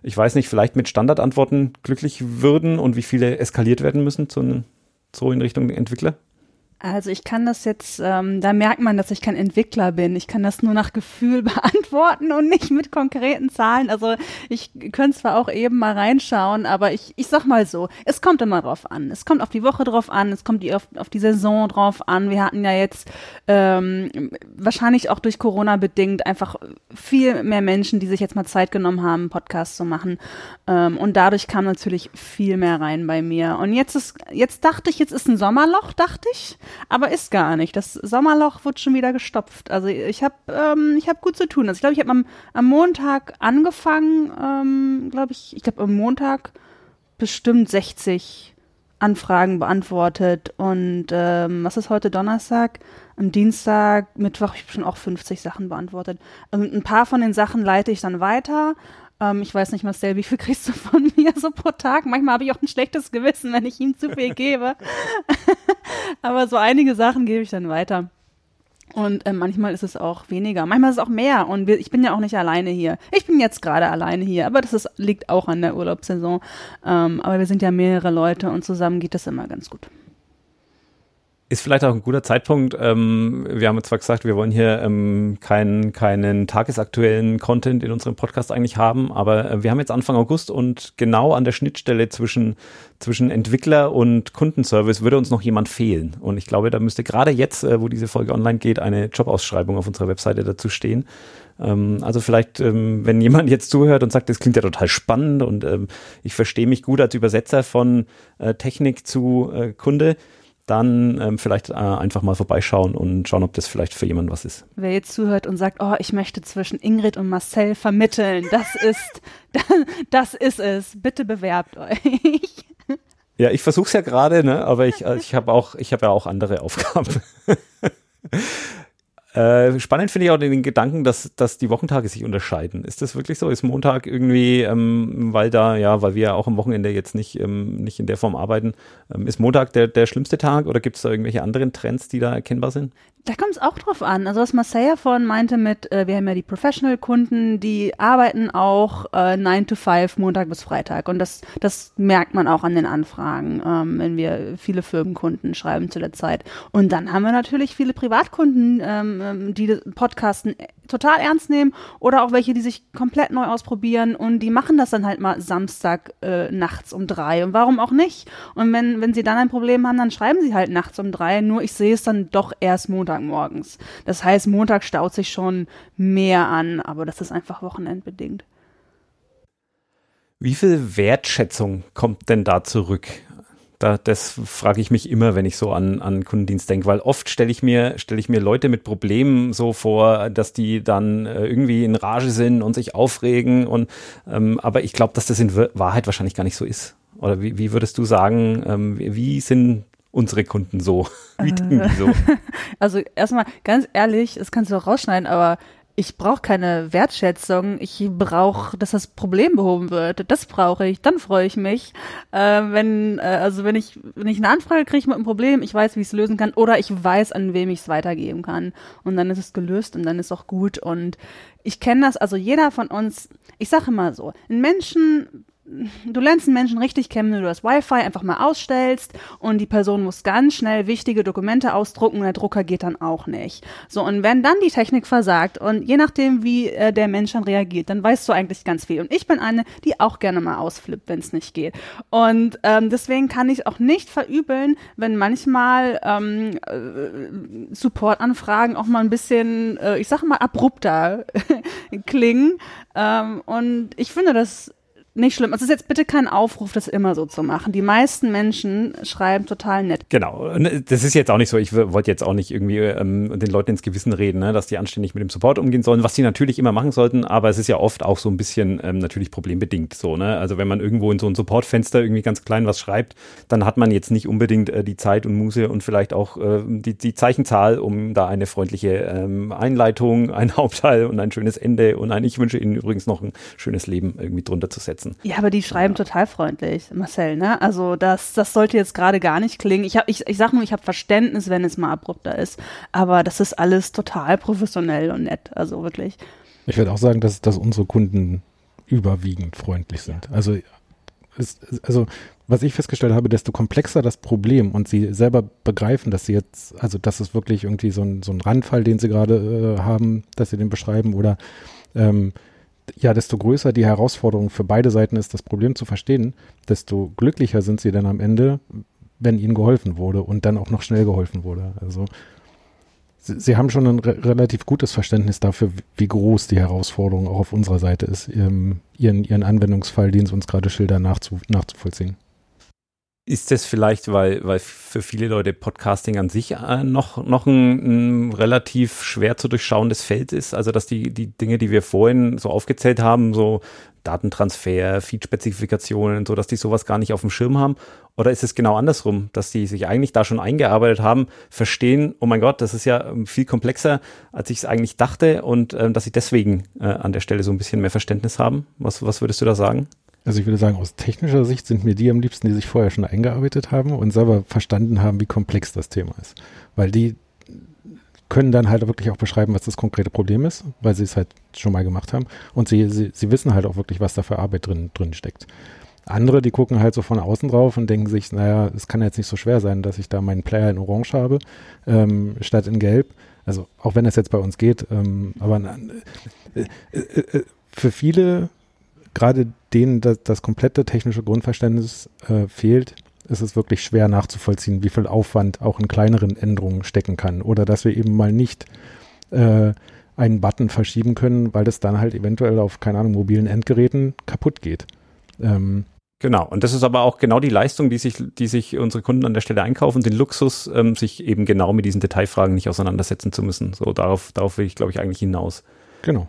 ich weiß nicht, vielleicht mit Standardantworten glücklich würden und wie viele eskaliert werden müssen, zu, so in Richtung Entwickler? Also ich kann das jetzt, ähm, da merkt man, dass ich kein Entwickler bin. Ich kann das nur nach Gefühl *laughs* beantworten und nicht mit konkreten Zahlen. Also ich könnte zwar auch eben mal reinschauen, aber ich, ich sag mal so, es kommt immer drauf an. Es kommt auf die Woche drauf an, es kommt die, auf, auf die Saison drauf an. Wir hatten ja jetzt ähm, wahrscheinlich auch durch Corona bedingt einfach viel mehr Menschen, die sich jetzt mal Zeit genommen haben, Podcasts zu machen. Ähm, und dadurch kam natürlich viel mehr rein bei mir. Und jetzt ist, jetzt dachte ich, jetzt ist ein Sommerloch, dachte ich aber ist gar nicht. Das Sommerloch wird schon wieder gestopft. Also ich habe ähm, ich habe gut zu tun. Also ich glaube, ich habe am, am Montag angefangen, ähm, glaube ich, ich glaube am Montag bestimmt 60 Anfragen beantwortet und ähm, was ist heute Donnerstag? Am Dienstag, Mittwoch habe ich schon auch 50 Sachen beantwortet. Und ein paar von den Sachen leite ich dann weiter ähm, ich weiß nicht, Marcel, wie viel kriegst du von *laughs* mir so pro Tag? Manchmal habe ich auch ein schlechtes Gewissen, wenn ich ihm zu viel gebe. *laughs* Aber so einige Sachen gebe ich dann weiter. Und äh, manchmal ist es auch weniger, manchmal ist es auch mehr. Und wir, ich bin ja auch nicht alleine hier. Ich bin jetzt gerade alleine hier, aber das ist, liegt auch an der Urlaubssaison. Ähm, aber wir sind ja mehrere Leute und zusammen geht das immer ganz gut. Ist vielleicht auch ein guter Zeitpunkt. Ähm, wir haben zwar gesagt, wir wollen hier ähm, keinen, keinen tagesaktuellen Content in unserem Podcast eigentlich haben, aber äh, wir haben jetzt Anfang August und genau an der Schnittstelle zwischen, zwischen Entwickler und Kundenservice würde uns noch jemand fehlen. Und ich glaube, da müsste gerade jetzt, äh, wo diese Folge online geht, eine Jobausschreibung auf unserer Webseite dazu stehen. Ähm, also vielleicht, ähm, wenn jemand jetzt zuhört und sagt, das klingt ja total spannend und ähm, ich verstehe mich gut als Übersetzer von äh, Technik zu äh, Kunde, dann ähm, vielleicht äh, einfach mal vorbeischauen und schauen, ob das vielleicht für jemanden was ist. Wer jetzt zuhört und sagt, oh, ich möchte zwischen Ingrid und Marcel vermitteln, das ist, *laughs* das ist es. Bitte bewerbt euch. *laughs* Ja, ich versuche es ja gerade, ne? aber ich, ich habe auch, ich habe ja auch andere Aufgaben. *laughs* Äh, spannend finde ich auch den Gedanken, dass, dass die Wochentage sich unterscheiden. Ist das wirklich so? Ist Montag irgendwie, ähm, weil da, ja, weil wir ja auch am Wochenende jetzt nicht, ähm, nicht in der Form arbeiten, ähm, ist Montag der, der schlimmste Tag oder gibt es da irgendwelche anderen Trends, die da erkennbar sind? Da kommt es auch drauf an. Also was Marcella vorhin meinte mit, äh, wir haben ja die Professional-Kunden, die arbeiten auch äh, 9 to 5, Montag bis Freitag. Und das, das merkt man auch an den Anfragen, ähm, wenn wir viele Firmenkunden schreiben zu der Zeit. Und dann haben wir natürlich viele Privatkunden, ähm, ähm die Podcasten total ernst nehmen oder auch welche, die sich komplett neu ausprobieren und die machen das dann halt mal Samstag äh, nachts um drei. Und warum auch nicht? Und wenn, wenn sie dann ein Problem haben, dann schreiben sie halt nachts um drei, nur ich sehe es dann doch erst Montagmorgens. Das heißt, Montag staut sich schon mehr an, aber das ist einfach wochenendbedingt. Wie viel Wertschätzung kommt denn da zurück? Da, das frage ich mich immer, wenn ich so an, an Kundendienst denke, weil oft stelle ich mir, stelle ich mir Leute mit Problemen so vor, dass die dann äh, irgendwie in Rage sind und sich aufregen und ähm, aber ich glaube, dass das in Wahrheit wahrscheinlich gar nicht so ist. Oder wie, wie würdest du sagen, ähm, wie sind unsere Kunden so? *laughs* Wie ticken die so? *laughs* Also erstmal ganz ehrlich, das kannst du auch rausschneiden, aber ich brauche keine Wertschätzung, ich brauche, dass das Problem behoben wird. Das brauche ich, dann freue ich mich. Äh, wenn, äh, also wenn ich, wenn ich eine Anfrage kriege mit einem Problem, ich weiß, wie ich es lösen kann, oder ich weiß, an wem ich es weitergeben kann. Und dann ist es gelöst und dann ist auch gut. Und ich kenne das, also jeder von uns, ich sage immer so, ein Menschen du lernst einen Menschen richtig kennen, wenn du das Wi-Fi einfach mal ausstellst und die Person muss ganz schnell wichtige Dokumente ausdrucken und der Drucker geht dann auch nicht. So, und wenn dann die Technik versagt und je nachdem, wie äh, der Mensch dann reagiert, dann weißt du eigentlich ganz viel. Und ich bin eine, die auch gerne mal ausflippt, wenn es nicht geht. Und ähm, deswegen kann ich auch nicht verübeln, wenn manchmal ähm, äh, Supportanfragen auch mal ein bisschen, äh, ich sag mal, abrupter *laughs* klingen. Ähm, und ich finde das nicht schlimm. Es ist jetzt bitte kein Aufruf, das immer so zu machen. Die meisten Menschen schreiben total nett. Genau. Das ist jetzt auch nicht so. Ich wollte jetzt auch nicht irgendwie ähm, den Leuten ins Gewissen reden, ne, dass die anständig mit dem Support umgehen sollen, was sie natürlich immer machen sollten. Aber es ist ja oft auch so ein bisschen ähm, natürlich problembedingt so. Ne? Also wenn man irgendwo in so ein Supportfenster irgendwie ganz klein was schreibt, dann hat man jetzt nicht unbedingt äh, die Zeit und Muße und vielleicht auch äh, die, die Zeichenzahl, um da eine freundliche ähm, Einleitung, ein Hauptteil und ein schönes Ende und ein Ich wünsche Ihnen übrigens noch ein schönes Leben irgendwie drunter zu setzen lassen. Ja, aber die schreiben ja. total freundlich, Marcel, ne? Also das, das sollte jetzt gerade gar nicht klingen. Ich, hab, ich, ich sag nur, ich habe Verständnis, wenn es mal abrupter ist. Aber das ist alles total professionell und nett. Also wirklich. Ich würde auch sagen, dass, dass unsere Kunden überwiegend freundlich sind. Also, ist, also was ich festgestellt habe, desto komplexer das Problem und sie selber begreifen, dass sie jetzt, also das ist wirklich irgendwie so ein, so ein Randfall, den sie gerade äh, haben, dass sie den beschreiben oder ähm, ja, desto größer die Herausforderung für beide Seiten ist, das Problem zu verstehen, desto glücklicher sind sie dann am Ende, wenn ihnen geholfen wurde und dann auch noch schnell geholfen wurde. Also sie, sie haben schon ein re relativ gutes Verständnis dafür, wie groß die Herausforderung auch auf unserer Seite ist, ihren, ihren Anwendungsfall, den sie uns gerade schildern, nachzu, nachzuvollziehen. Ist das vielleicht, weil, weil für viele Leute Podcasting an sich äh, noch, noch ein, ein, relativ schwer zu durchschauendes Feld ist? Also, dass die, die Dinge, die wir vorhin so aufgezählt haben, so Datentransfer, Feed-Spezifikationen, so, dass die sowas gar nicht auf dem Schirm haben? Oder ist es genau andersrum, dass die sich eigentlich da schon eingearbeitet haben, verstehen, oh mein Gott, das ist ja ähm, viel komplexer, als ich es eigentlich dachte und äh, dass sie deswegen äh, an der Stelle so ein bisschen mehr Verständnis haben? Was, was würdest du da sagen? Also ich würde sagen, aus technischer Sicht sind mir die am liebsten, die sich vorher schon eingearbeitet haben und selber verstanden haben, wie komplex das Thema ist. Weil die können dann halt wirklich auch beschreiben, was das konkrete Problem ist, weil sie es halt schon mal gemacht haben. Und sie, sie, sie wissen halt auch wirklich, was da für Arbeit drin, drin steckt. Andere, die gucken halt so von außen drauf und denken sich, naja, es kann jetzt nicht so schwer sein, dass ich da meinen Player in Orange habe, ähm, statt in Gelb. Also auch wenn es jetzt bei uns geht, ähm, aber äh, äh, äh, für viele gerade denen das, das komplette technische Grundverständnis äh, fehlt, ist es wirklich schwer nachzuvollziehen, wie viel Aufwand auch in kleineren Änderungen stecken kann. Oder dass wir eben mal nicht äh, einen Button verschieben können, weil das dann halt eventuell auf, keine Ahnung, mobilen Endgeräten kaputt geht. Ähm, Genau, und das ist aber auch genau die Leistung, die sich, die sich unsere Kunden an der Stelle einkaufen, den Luxus, ähm, sich eben genau mit diesen Detailfragen nicht auseinandersetzen zu müssen. So, darauf, darauf will ich, glaube ich, eigentlich hinaus. Genau.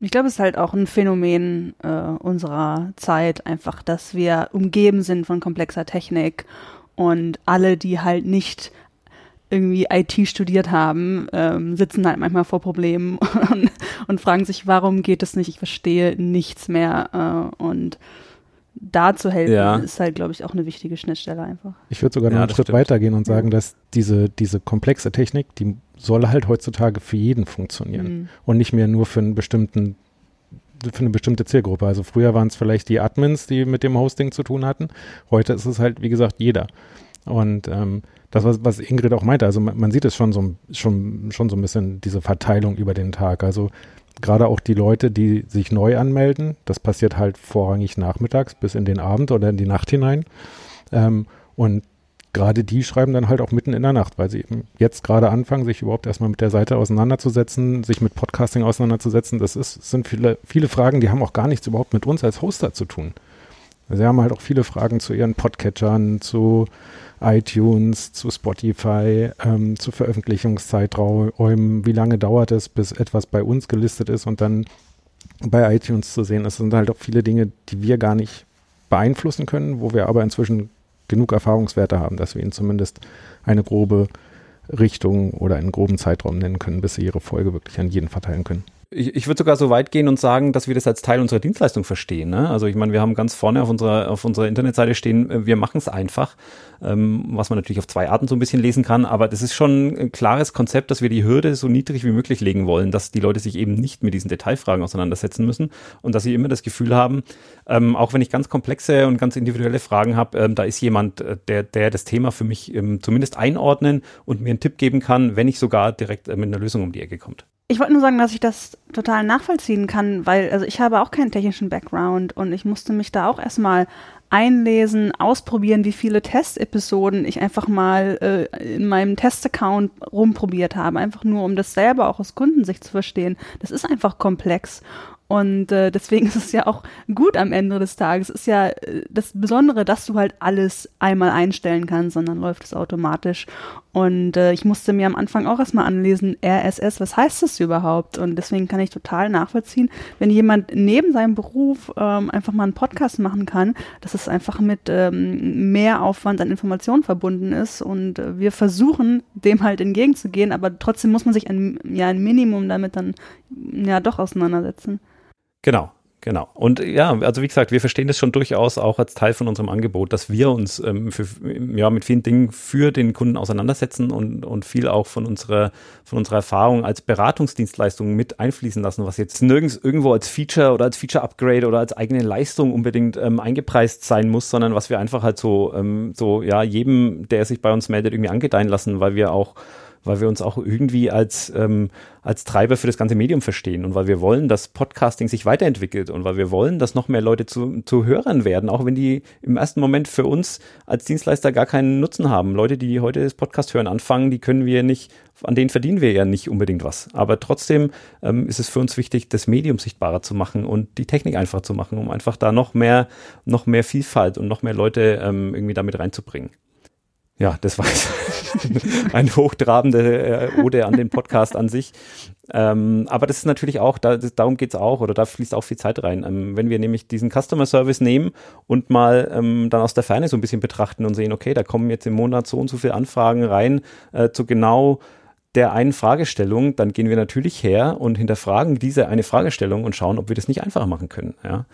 Ich glaube, es ist halt auch ein Phänomen äh, unserer Zeit, einfach, dass wir umgeben sind von komplexer Technik und alle, die halt nicht irgendwie IT studiert haben, ähm, sitzen halt manchmal vor Problemen *laughs* und, und, fragen sich, warum geht es nicht? Ich verstehe nichts mehr äh, und da zu helfen, ja. ist halt, glaube ich, auch eine wichtige Schnittstelle einfach. Ich würde sogar noch ja, einen Schritt stimmt. weitergehen und sagen, dass diese, diese komplexe Technik, die soll halt heutzutage für jeden funktionieren mhm. und nicht mehr nur für einen bestimmten für eine bestimmte Zielgruppe. Also früher waren es vielleicht die Admins, die mit dem Hosting zu tun hatten. Heute ist es halt, wie gesagt, jeder. Und ähm, das, was, was Ingrid auch meinte, also man, man sieht es schon so, schon, schon so ein bisschen, diese Verteilung über den Tag. Also gerade auch die Leute, die sich neu anmelden, das passiert halt vorrangig nachmittags bis in den Abend oder in die Nacht hinein. Ähm, und gerade die schreiben dann halt auch mitten in der Nacht, weil sie eben jetzt gerade anfangen, sich überhaupt erstmal mit der Seite auseinanderzusetzen, sich mit Podcasting auseinanderzusetzen. Das ist, sind viele, viele Fragen, die haben auch gar nichts überhaupt mit uns als Hoster zu tun. Sie haben halt auch viele Fragen zu ihren Podcatchern, zu iTunes, zu Spotify, ähm, zu Veröffentlichungszeiträumen. Wie lange dauert es, bis etwas bei uns gelistet ist und dann bei iTunes zu sehen? Das sind halt auch viele Dinge, die wir gar nicht beeinflussen können, wo wir aber inzwischen genug Erfahrungswerte haben, dass wir ihnen zumindest eine grobe Richtung oder einen groben Zeitraum nennen können, bis sie ihre Folge wirklich an jeden verteilen können ich, ich würde sogar so weit gehen und sagen, dass wir das als Teil unserer Dienstleistung verstehen. Ne? Also ich meine, wir haben ganz vorne auf unserer, auf unserer Internetseite stehen, äh, wir machen es einfach, ähm, was man natürlich auf zwei Arten so ein bisschen lesen kann, aber das ist schon ein klares Konzept, dass wir die Hürde so niedrig wie möglich legen wollen, dass die Leute sich eben nicht mit diesen Detailfragen auseinandersetzen müssen und dass sie immer das Gefühl haben, ähm, auch wenn ich ganz komplexe und ganz individuelle Fragen habe, ähm, da ist jemand, äh, der, der das Thema für mich ähm, zumindest einordnen und mir einen Tipp geben kann, wenn nicht sogar direkt äh, mit einer Lösung um die Ecke kommt. Ich wollte nur sagen, dass ich das total nachvollziehen kann, weil also ich habe auch keinen technischen Background und ich musste mich da auch erstmal einlesen, ausprobieren, wie viele Testepisoden ich einfach mal äh, in meinem Testaccount rumprobiert habe, einfach nur um das selber auch aus Kundensicht zu verstehen. Das ist einfach komplex und äh, deswegen *laughs* ist es ja auch gut am Ende des Tages. Es ist ja äh, das Besondere, dass du halt alles einmal einstellen kannst, sondern läuft es automatisch. Und äh, ich musste mir am Anfang auch erstmal anlesen, RSS, was heißt das überhaupt? Und deswegen kann ich total nachvollziehen, wenn jemand neben seinem Beruf ähm, einfach mal einen Podcast machen kann, dass es einfach mit ähm, mehr Aufwand an Informationen verbunden ist. Und äh, wir versuchen, dem halt entgegenzugehen, aber trotzdem muss man sich ein, ja, ein Minimum damit dann ja doch auseinandersetzen. Genau, Genau. Und ja, also wie gesagt, wir verstehen das schon durchaus auch als Teil von unserem Angebot, dass wir uns ähm, für, ja, mit vielen Dingen für den Kunden auseinandersetzen und, und viel auch von unserer, von unserer Erfahrung als Beratungsdienstleistung mit einfließen lassen, was jetzt nirgends irgendwo als Feature oder als Feature-Upgrade oder als eigene Leistung unbedingt ähm, eingepreist sein muss, sondern was wir einfach halt so, ähm, so, ja, jedem, der sich bei uns meldet, irgendwie angedeihen lassen, weil wir auch weil wir uns auch irgendwie als, ähm, als Treiber für das ganze Medium verstehen und weil wir wollen, dass Podcasting sich weiterentwickelt und weil wir wollen, dass noch mehr Leute zu, zu Hörern werden, auch wenn die im ersten Moment für uns als Dienstleister gar keinen Nutzen haben. Leute, die heute das Podcast hören anfangen, die können wir nicht, an denen verdienen wir ja nicht unbedingt was. Aber trotzdem ähm, ist es für uns wichtig, das Medium sichtbarer zu machen und die Technik einfach zu machen, um einfach da noch mehr, noch mehr Vielfalt und noch mehr Leute ähm, irgendwie damit reinzubringen. Ja, das war *laughs* eine hochtrabende äh, Ode an den Podcast an sich. Ähm, aber das ist natürlich auch, da, das, darum geht's auch, oder da fließt auch viel Zeit rein. Ähm, wenn wir nämlich diesen Customer Service nehmen und mal ähm, dann aus der Ferne so ein bisschen betrachten und sehen, okay, da kommen jetzt im Monat so und so viele Anfragen rein äh, zu genau der einen Fragestellung, dann gehen wir natürlich her und hinterfragen diese eine Fragestellung und schauen, ob wir das nicht einfacher machen können. Ja.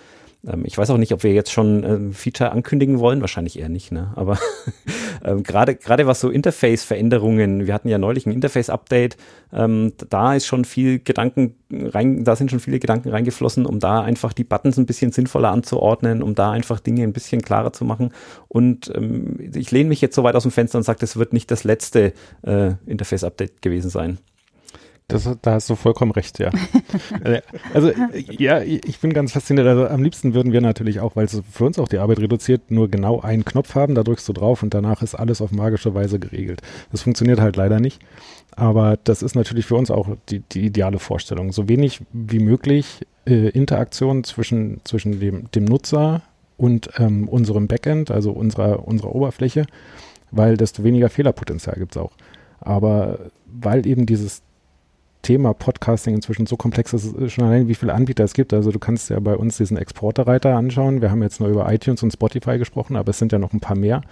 Ähm, ich weiß auch nicht, ob wir jetzt schon äh, Feature ankündigen wollen, wahrscheinlich eher nicht, ne? Aber *laughs* ähm, gerade gerade was so Interface-Veränderungen, wir hatten ja neulich ein Interface-Update, ähm, da ist schon viel Gedanken rein, da sind schon viele Gedanken reingeflossen, um da einfach die Buttons ein bisschen sinnvoller anzuordnen, um da einfach Dinge ein bisschen klarer zu machen. Und ähm, ich lehne mich jetzt so weit aus dem Fenster und sage, das wird nicht das letzte äh, Interface-Update gewesen sein. Das, da hast du vollkommen recht, ja. *laughs* Äh, also, ja, ich bin ganz fasziniert. Also, am liebsten würden wir natürlich auch, weil es für uns auch die Arbeit reduziert, nur genau einen Knopf haben, da drückst du drauf und danach ist alles auf magische Weise geregelt. Das funktioniert halt leider nicht. Aber das ist natürlich für uns auch die, die ideale Vorstellung. So wenig wie möglich äh, Interaktion zwischen, zwischen dem, dem Nutzer und ähm, unserem Backend, also unserer, unserer Oberfläche, weil desto weniger Fehlerpotenzial gibt es auch. Aber weil eben dieses Thema Podcasting inzwischen so komplex ist, schon allein, wie viele Anbieter es gibt. Also du kannst ja bei uns diesen Exporterreiter anschauen. Wir haben jetzt nur über iTunes und Spotify gesprochen, aber es sind ja noch ein paar mehr.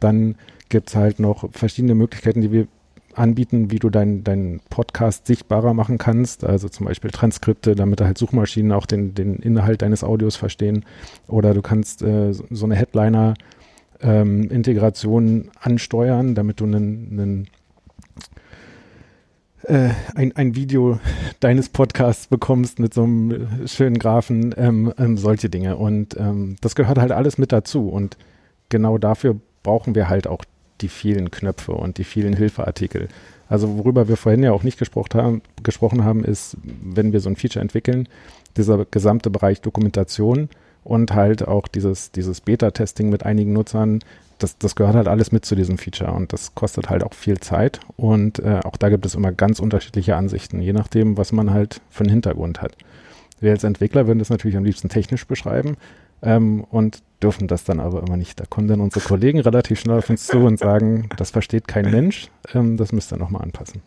Dann gibt es halt noch verschiedene Möglichkeiten, die wir anbieten, wie du deinen dein Podcast sichtbarer machen kannst. Also zum Beispiel Transkripte, damit halt Suchmaschinen auch den, den Inhalt deines Audios verstehen. Oder du kannst äh, so eine Headliner-Integration ähm, ansteuern, damit du einen, einen äh, ein, ein Video deines Podcasts bekommst mit so einem schönen Graphen, ähm, ähm, solche Dinge. Und ähm, das gehört halt alles mit dazu. Und genau dafür brauchen wir halt auch die vielen Knöpfe und die vielen Hilfeartikel. Also worüber wir vorhin ja auch nicht gesprochen haben, gesprochen haben, ist, wenn wir so ein Feature entwickeln, dieser gesamte Bereich Dokumentation und halt auch dieses, dieses Beta-Testing mit einigen Nutzern, das, das gehört halt alles mit zu diesem Feature und das kostet halt auch viel Zeit und äh, auch da gibt es immer ganz unterschiedliche Ansichten, je nachdem, was man halt für einen Hintergrund hat. Wir als Entwickler würden das natürlich am liebsten technisch beschreiben ähm, und dürfen das dann aber immer nicht. Da kommen dann unsere Kollegen relativ schnell auf uns zu und sagen, das versteht kein Mensch, ähm, das müsst ihr nochmal anpassen.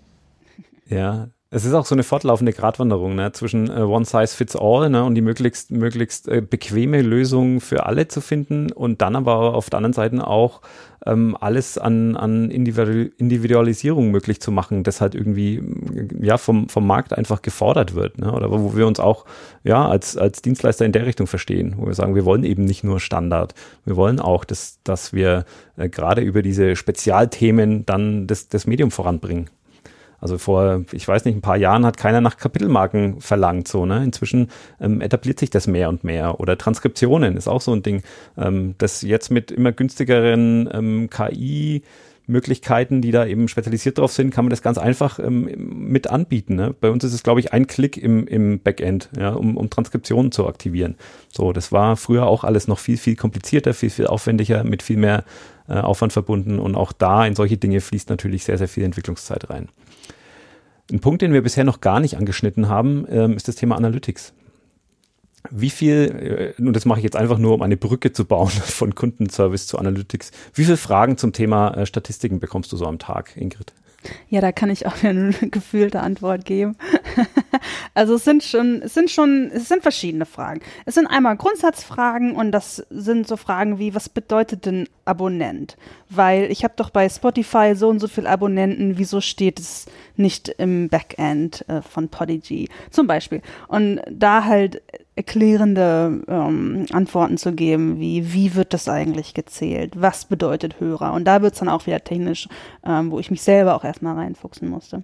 Ja, Es ist auch so eine fortlaufende Gratwanderung ne, zwischen äh, One Size Fits All ne, und die möglichst, möglichst äh, bequeme Lösung für alle zu finden und dann aber auf der anderen Seite auch ähm, alles an, an Individualisierung möglich zu machen, das halt irgendwie ja vom, vom Markt einfach gefordert wird. Ne, oder wo wir uns auch ja als, als Dienstleister in der Richtung verstehen, wo wir sagen, wir wollen eben nicht nur Standard, wir wollen auch, dass, dass wir äh, gerade über diese Spezialthemen dann das, das Medium voranbringen. Also vor, ich weiß nicht, ein paar Jahren hat keiner nach Kapitelmarken verlangt, so, ne? Inzwischen ähm, etabliert sich das mehr und mehr. Oder Transkriptionen ist auch so ein Ding, ähm, das jetzt mit immer günstigeren ähm, KI Möglichkeiten, die da eben spezialisiert drauf sind, kann man das ganz einfach ähm, mit anbieten. Ne? Bei uns ist es, glaube ich, ein Klick im, im Backend, ja, um, um Transkriptionen zu aktivieren. So, das war früher auch alles noch viel, viel komplizierter, viel, viel aufwendiger, mit viel mehr äh, Aufwand verbunden. Und auch da in solche Dinge fließt natürlich sehr, sehr viel Entwicklungszeit rein. Ein Punkt, den wir bisher noch gar nicht angeschnitten haben, ähm, ist das Thema Analytics. Wie viel, und äh, das mache ich jetzt einfach nur, um eine Brücke zu bauen *laughs* von Kundenservice zu Analytics, wie viele Fragen zum Thema äh, Statistiken bekommst du so am Tag, Ingrid? Ja, da kann ich auch *laughs* eine gefühlte Antwort geben. *laughs* also es sind schon, es sind schon, es sind verschiedene Fragen. Es sind einmal Grundsatzfragen und das sind so Fragen wie, was bedeutet denn Abonnent? Weil ich habe doch bei Spotify so und so viele Abonnenten, wieso steht es nicht im Backend äh, von Podigy zum Beispiel? Und da halt erklärende ähm, Antworten zu geben, wie wie wird das eigentlich gezählt, was bedeutet Hörer und da wird es dann auch wieder technisch, ähm, wo ich mich selber auch erstmal reinfuchsen musste.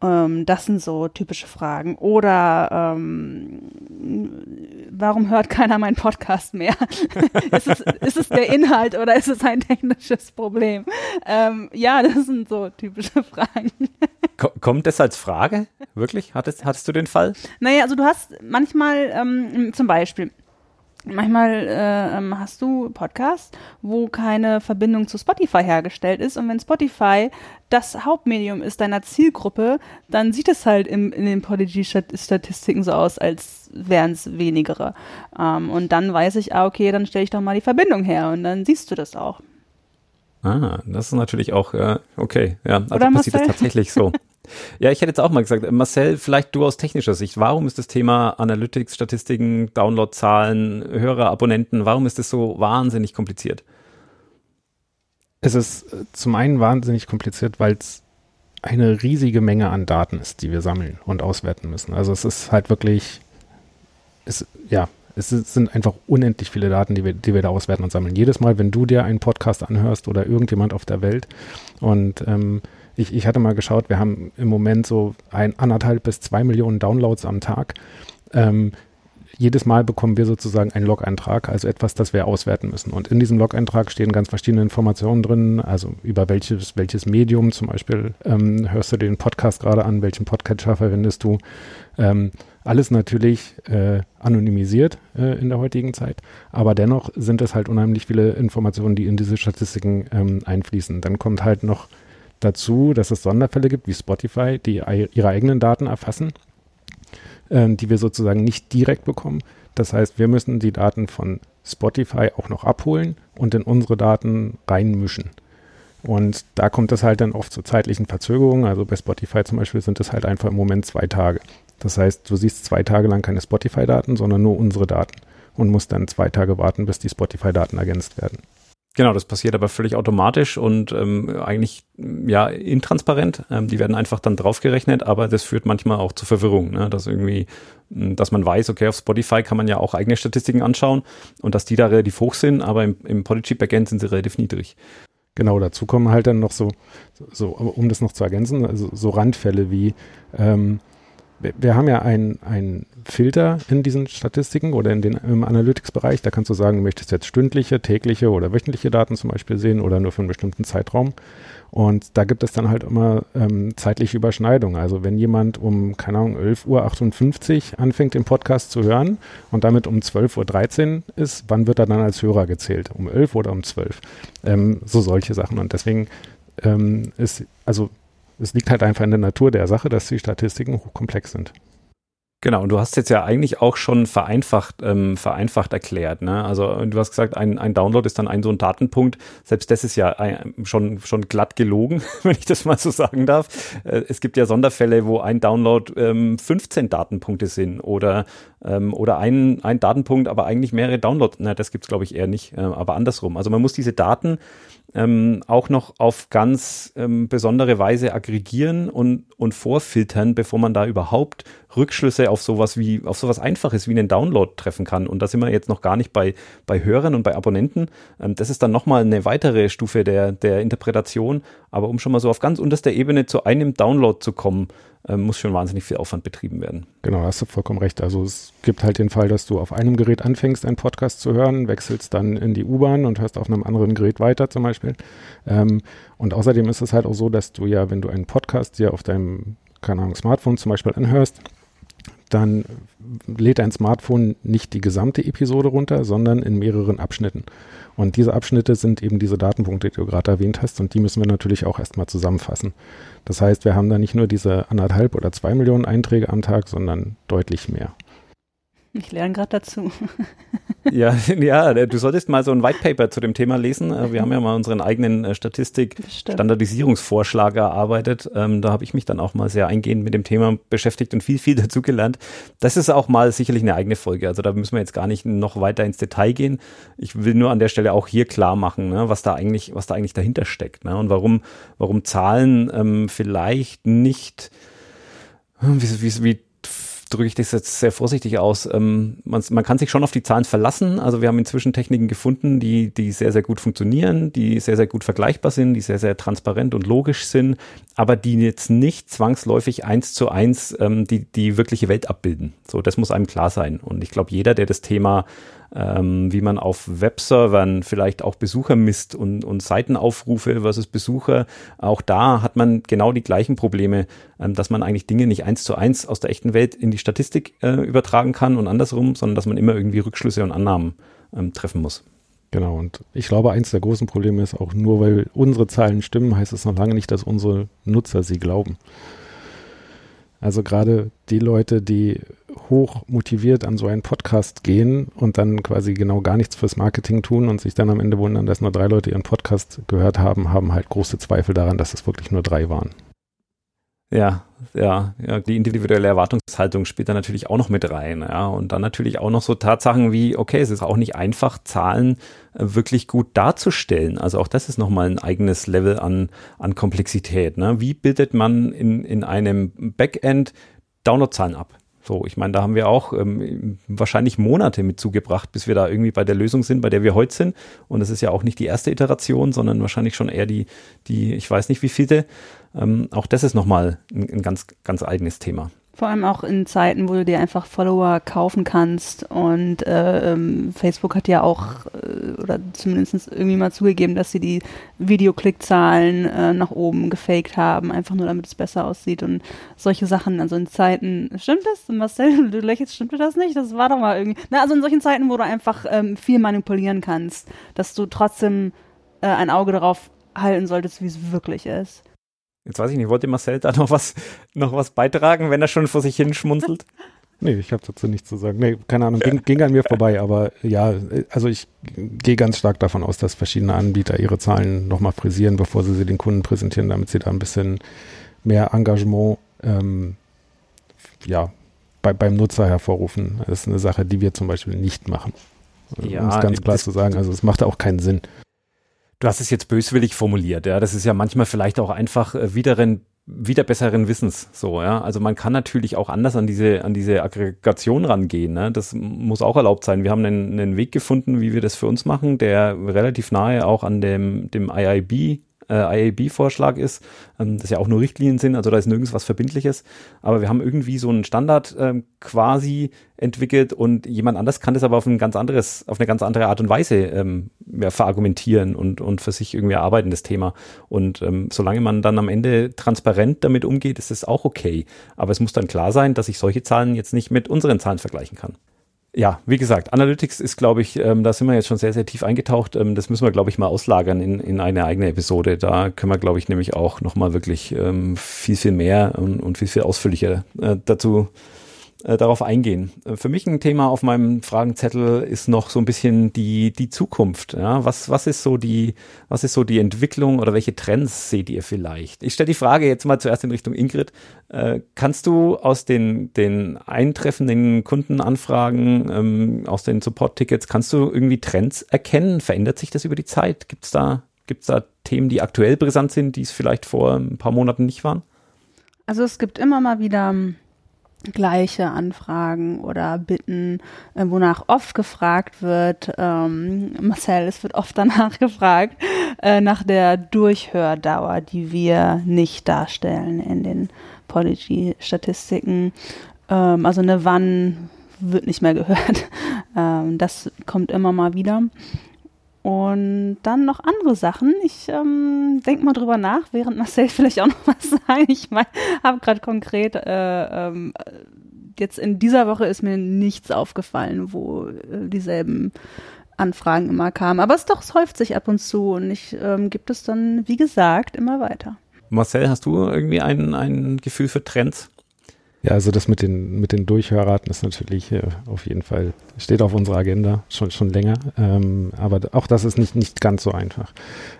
Ähm, das sind so typische Fragen. Oder ähm, warum hört keiner meinen Podcast mehr? *laughs* ist, es, ist es der Inhalt oder ist es ein technisches Problem? Ähm, ja, das sind so typische Fragen. Kommt das als Frage? Wirklich? Hattest, hattest du den Fall? Naja, also du hast manchmal ähm, zum Beispiel, manchmal äh, ähm, hast du Podcasts, wo keine Verbindung zu Spotify hergestellt ist. Und wenn Spotify das Hauptmedium ist deiner Zielgruppe, dann sieht es halt im, in den Podigy-Statistiken so aus, als wären es wenigere. Ähm, und dann weiß ich, ah, okay, dann stelle ich doch mal die Verbindung her und dann siehst du das auch. Ah, das ist natürlich auch, äh, okay, ja, also Oder passiert das tatsächlich so. *laughs* Ja, ich hätte jetzt auch mal gesagt, Marcel, vielleicht du aus technischer Sicht, warum ist das Thema Analytics, Statistiken, Downloadzahlen, Hörer, Abonnenten, warum ist das so wahnsinnig kompliziert? Es ist äh, zum einen wahnsinnig kompliziert, weil es eine riesige Menge an Daten ist, die wir sammeln und auswerten müssen. Also es ist halt wirklich, es, ja, es sind einfach unendlich viele Daten, die wir, die wir da auswerten und sammeln. Jedes Mal, wenn du dir einen Podcast anhörst oder irgendjemand auf der Welt und ähm, ich, ich hatte mal geschaut, wir haben im Moment so ein anderthalb bis zwei Millionen Downloads am Tag. Ähm, jedes Mal bekommen wir sozusagen einen Log-Eintrag, also etwas, das wir auswerten müssen. Und in diesem Log-Eintrag stehen ganz verschiedene Informationen drin, also über welches, welches Medium zum Beispiel ähm, hörst du den Podcast gerade an, welchen Podcatcher verwendest du. Ähm, alles natürlich äh, anonymisiert äh, in der heutigen Zeit, aber dennoch sind es halt unheimlich viele Informationen, die in diese Statistiken ähm, einfließen. Dann kommt halt noch dazu, dass es Sonderfälle gibt, wie Spotify, die ihre eigenen Daten erfassen, äh, die wir sozusagen nicht direkt bekommen. Das heißt, wir müssen die Daten von Spotify auch noch abholen und in unsere Daten reinmischen. Und da kommt es halt dann oft zu zeitlichen Verzögerungen. Also bei Spotify zum Beispiel sind es halt einfach im Moment zwei Tage. Das heißt, du siehst zwei Tage lang keine Spotify-Daten, sondern nur unsere Daten und musst dann zwei Tage warten, bis die Spotify-Daten ergänzt werden. Genau, das passiert aber völlig automatisch und ähm, eigentlich ja intransparent. Ähm, die werden einfach dann draufgerechnet, aber das führt manchmal auch zu Verwirrung, ne? dass irgendwie, hm, dass man weiß, okay, auf Spotify kann man ja auch eigene Statistiken anschauen und dass die da relativ hoch sind, aber im, im Podigy Backend sind sie relativ niedrig. Genau, dazu kommen halt dann noch so, so, um das noch zu ergänzen, also so Randfälle wie ähm, wir haben ja einen Filter in diesen Statistiken oder in den, im Analytics-Bereich. Da kannst du sagen, du möchtest jetzt stündliche, tägliche oder wöchentliche Daten zum Beispiel sehen oder nur für einen bestimmten Zeitraum. Und da gibt es dann halt immer ähm, zeitliche Überschneidungen. Also wenn jemand um, keine Ahnung, 11.58 Uhr anfängt, den Podcast zu hören und damit um 12.13 Uhr ist, wann wird er dann als Hörer gezählt? Um 11 oder um 12? Ähm, so solche Sachen. Und deswegen ähm, ist, also es liegt halt einfach in der Natur der Sache, dass die Statistiken hochkomplex sind. Genau, und du hast jetzt ja eigentlich auch schon vereinfacht, ähm, vereinfacht erklärt. Ne? Also du hast gesagt, ein, ein Download ist dann ein so ein Datenpunkt. Selbst das ist ja ein, schon, schon glatt gelogen, *laughs* wenn ich das mal so sagen darf. Äh, es gibt ja Sonderfälle, wo ein Download ähm, 15 Datenpunkte sind oder, ähm, oder ein, ein Datenpunkt, aber eigentlich mehrere Downloads. Na, das gibt's glaube ich eher nicht, äh, aber andersrum. Also man muss diese Daten ähm, auch noch auf ganz ähm, besondere Weise aggregieren und, und vorfiltern, bevor man da überhaupt Rückschlüsse auf sowas wie, auf sowas Einfaches wie einen Download treffen kann. Und da sind wir jetzt noch gar nicht bei, bei Hörern und bei Abonnenten. Ähm, das ist dann nochmal eine weitere Stufe der, der Interpretation. Aber um schon mal so auf ganz unterster Ebene zu einem Download zu kommen, muss schon wahnsinnig viel Aufwand betrieben werden. Genau, hast du vollkommen recht. Also es gibt halt den Fall, dass du auf einem Gerät anfängst, einen Podcast zu hören, wechselst dann in die U-Bahn und hörst auf einem anderen Gerät weiter zum Beispiel. Ähm, und außerdem ist es halt auch so, dass du ja, wenn du einen Podcast dir auf deinem, keine Ahnung, Smartphone zum Beispiel anhörst, dann lädt dein Smartphone nicht die gesamte Episode runter, sondern in mehreren Abschnitten. Und diese Abschnitte sind eben diese Datenpunkte, die du gerade erwähnt hast, und die müssen wir natürlich auch erstmal zusammenfassen. Das heißt, wir haben da nicht nur diese anderthalb oder zwei Millionen Einträge am Tag, sondern deutlich mehr. Ich lerne gerade dazu. ja, *laughs* ja, du solltest mal so ein White Paper zu dem Thema lesen. Äh, wir haben ja mal unseren eigenen äh, Statistik-Standardisierungsvorschlag erarbeitet. Ähm, da habe ich mich dann auch mal sehr eingehend mit dem Thema beschäftigt und viel, viel dazugelernt. Das ist auch mal sicherlich eine eigene Folge. Also da müssen wir jetzt gar nicht noch weiter ins Detail gehen. Ich will nur an der Stelle auch hier klar machen, ne, was da eigentlich, was da eigentlich dahinter steckt ne, und warum, warum Zahlen ähm, vielleicht nicht wie, wie, wie drücke ich das jetzt sehr vorsichtig aus. Ähm, man, man, kann sich schon auf die Zahlen verlassen. Also wir haben inzwischen Techniken gefunden, die, die sehr, sehr gut funktionieren, die sehr, sehr gut vergleichbar sind, die sehr, sehr transparent und logisch sind, aber die jetzt nicht zwangsläufig eins zu eins ähm, die, die wirkliche Welt abbilden. So, das muss einem klar sein. Und ich glaube, jeder, der das Thema ähm, wie man auf Webservern vielleicht auch Besucher misst und, und Seitenaufrufe versus Besucher. Auch da hat man genau die gleichen Probleme, ähm, dass man eigentlich Dinge nicht eins zu eins aus der echten Welt in die Statistik äh, übertragen kann und andersrum, sondern dass man immer irgendwie Rückschlüsse und Annahmen ähm, treffen muss. Genau, und ich glaube, eins der großen Probleme ist auch nur, weil unsere Zahlen stimmen, heißt es noch lange nicht, dass unsere Nutzer sie glauben. Also gerade die Leute, die hoch motiviert an so einen Podcast gehen und dann quasi genau gar nichts fürs Marketing tun und sich dann am Ende wundern, dass nur drei Leute ihren Podcast gehört haben, haben halt große Zweifel daran, dass es wirklich nur drei waren. Ja, ja, ja, die individuelle Erwartungshaltung spielt da natürlich auch noch mit rein, ja, und dann natürlich auch noch so Tatsachen wie, okay, es ist auch nicht einfach, Zahlen äh, wirklich gut darzustellen. Also auch das ist nochmal ein eigenes Level an, an Komplexität. Ne? Wie bildet man in, in einem Backend Downloadzahlen ab? So, ich meine, da haben wir auch ähm, wahrscheinlich Monate mit zugebracht, bis wir da irgendwie bei der Lösung sind, bei der wir heute sind. Und das ist ja auch nicht die erste Iteration, sondern wahrscheinlich schon eher die, die, ich weiß nicht wie viele. Ähm, auch das ist nochmal ein, ein ganz, ganz eigenes Thema. Vor allem auch in Zeiten, wo du dir einfach Follower kaufen kannst. Und äh, ähm, Facebook hat ja auch, äh, oder zumindest irgendwie mal zugegeben, dass sie die Videoklickzahlen äh, nach oben gefaked haben, einfach nur damit es besser aussieht und solche Sachen. Also in Zeiten, stimmt das? Marcel, *laughs* du lächelst, stimmt das nicht? Das war doch mal irgendwie. Na, also in solchen Zeiten, wo du einfach ähm, viel manipulieren kannst, dass du trotzdem äh, ein Auge darauf halten solltest, wie es wirklich ist. Jetzt weiß ich nicht, wollte Marcel da *laughs* noch was, noch was beitragen, wenn er schon vor sich hin schmunzelt? *laughs* Nee, ich habe dazu nichts zu sagen. Nee, keine Ahnung, ging, ging an mir vorbei, aber ja, also ich gehe ganz stark davon aus, dass verschiedene Anbieter ihre Zahlen nochmal frisieren, bevor sie sie den Kunden präsentieren, damit sie da ein bisschen mehr Engagement ähm, ja, bei, beim Nutzer hervorrufen. Das ist eine Sache, die wir zum Beispiel nicht machen. Ja, um es ganz klar zu sagen. Also es macht auch keinen Sinn. Du hast es jetzt böswillig formuliert, ja. Das ist ja manchmal vielleicht auch einfach äh, wieder besseren Wissens, so, ja. Also man kann natürlich auch anders an diese, an diese Aggregation rangehen, ne. Das muss auch erlaubt sein. Wir haben einen, einen Weg gefunden, wie wir das für uns machen, der relativ nahe auch an dem, dem IIB äh, IAB-Vorschlag ist, ähm, das ja auch nur Richtlinien sind, also da ist nirgends was Verbindliches. Aber wir haben irgendwie so einen Standard ähm, quasi entwickelt und jemand anders kann das aber auf ein ganz anderes, auf eine ganz andere Art und Weise ähm, ja, verargumentieren und, und für sich irgendwie erarbeiten, das Thema. Und ähm, solange man dann am Ende transparent damit umgeht, ist es auch okay. Aber es muss dann klar sein, dass ich solche Zahlen jetzt nicht mit unseren Zahlen vergleichen kann ja, wie gesagt, Analytics ist, glaube ich, ähm, da sind wir jetzt schon sehr, sehr tief eingetaucht. Ähm, das müssen wir, glaube ich, mal auslagern in, in eine eigene Episode. Da können wir, glaube ich, nämlich auch nochmal wirklich ähm, viel, viel mehr und, und viel, viel ausführlicher äh, dazu, darauf eingehen. Äh, für mich ein Thema auf meinem Fragenzettel ist noch so ein bisschen die, die Zukunft. Ja? Was, was, ist so die, was ist so die Entwicklung oder welche Trends seht ihr vielleicht? Ich stelle die Frage jetzt mal zuerst in Richtung Ingrid. Äh, kannst du aus den, den eintreffenden Kundenanfragen, ähm, aus den Support-Tickets, kannst du irgendwie Trends erkennen? Verändert sich das über die Zeit? Gibt es da, gibt's da Themen, die aktuell brisant sind, die es vielleicht vor ein paar Monaten nicht waren? Also es gibt immer mal wieder gleiche Anfragen oder Bitten, äh, wonach oft gefragt wird. Ähm, Marcel, es wird oft danach *laughs* gefragt, äh, nach der Durchhördauer, die wir nicht darstellen in den Podigy-Statistiken. Ähm, also eine Wann wird nicht mehr gehört. *laughs* Ähm, das kommt immer mal wieder. Und dann noch andere Sachen. Ich ähm, denke mal drüber nach, während Marcel *laughs* vielleicht auch noch was sagen. Ich mein, habe gerade konkret, äh, ähm, jetzt in dieser Woche ist mir nichts aufgefallen, wo äh, dieselben Anfragen immer kamen. Aber es doch, es häuft sich ab und zu und ich ähm, gibt es dann, wie gesagt, immer weiter. Marcel, hast du irgendwie ein, ein Gefühl für Trends? Ja, also das mit den, mit den Durchhörraten ist natürlich äh, auf jeden Fall, steht auf unserer Agenda schon, schon länger. Ähm, aber auch das ist nicht, nicht ganz so einfach.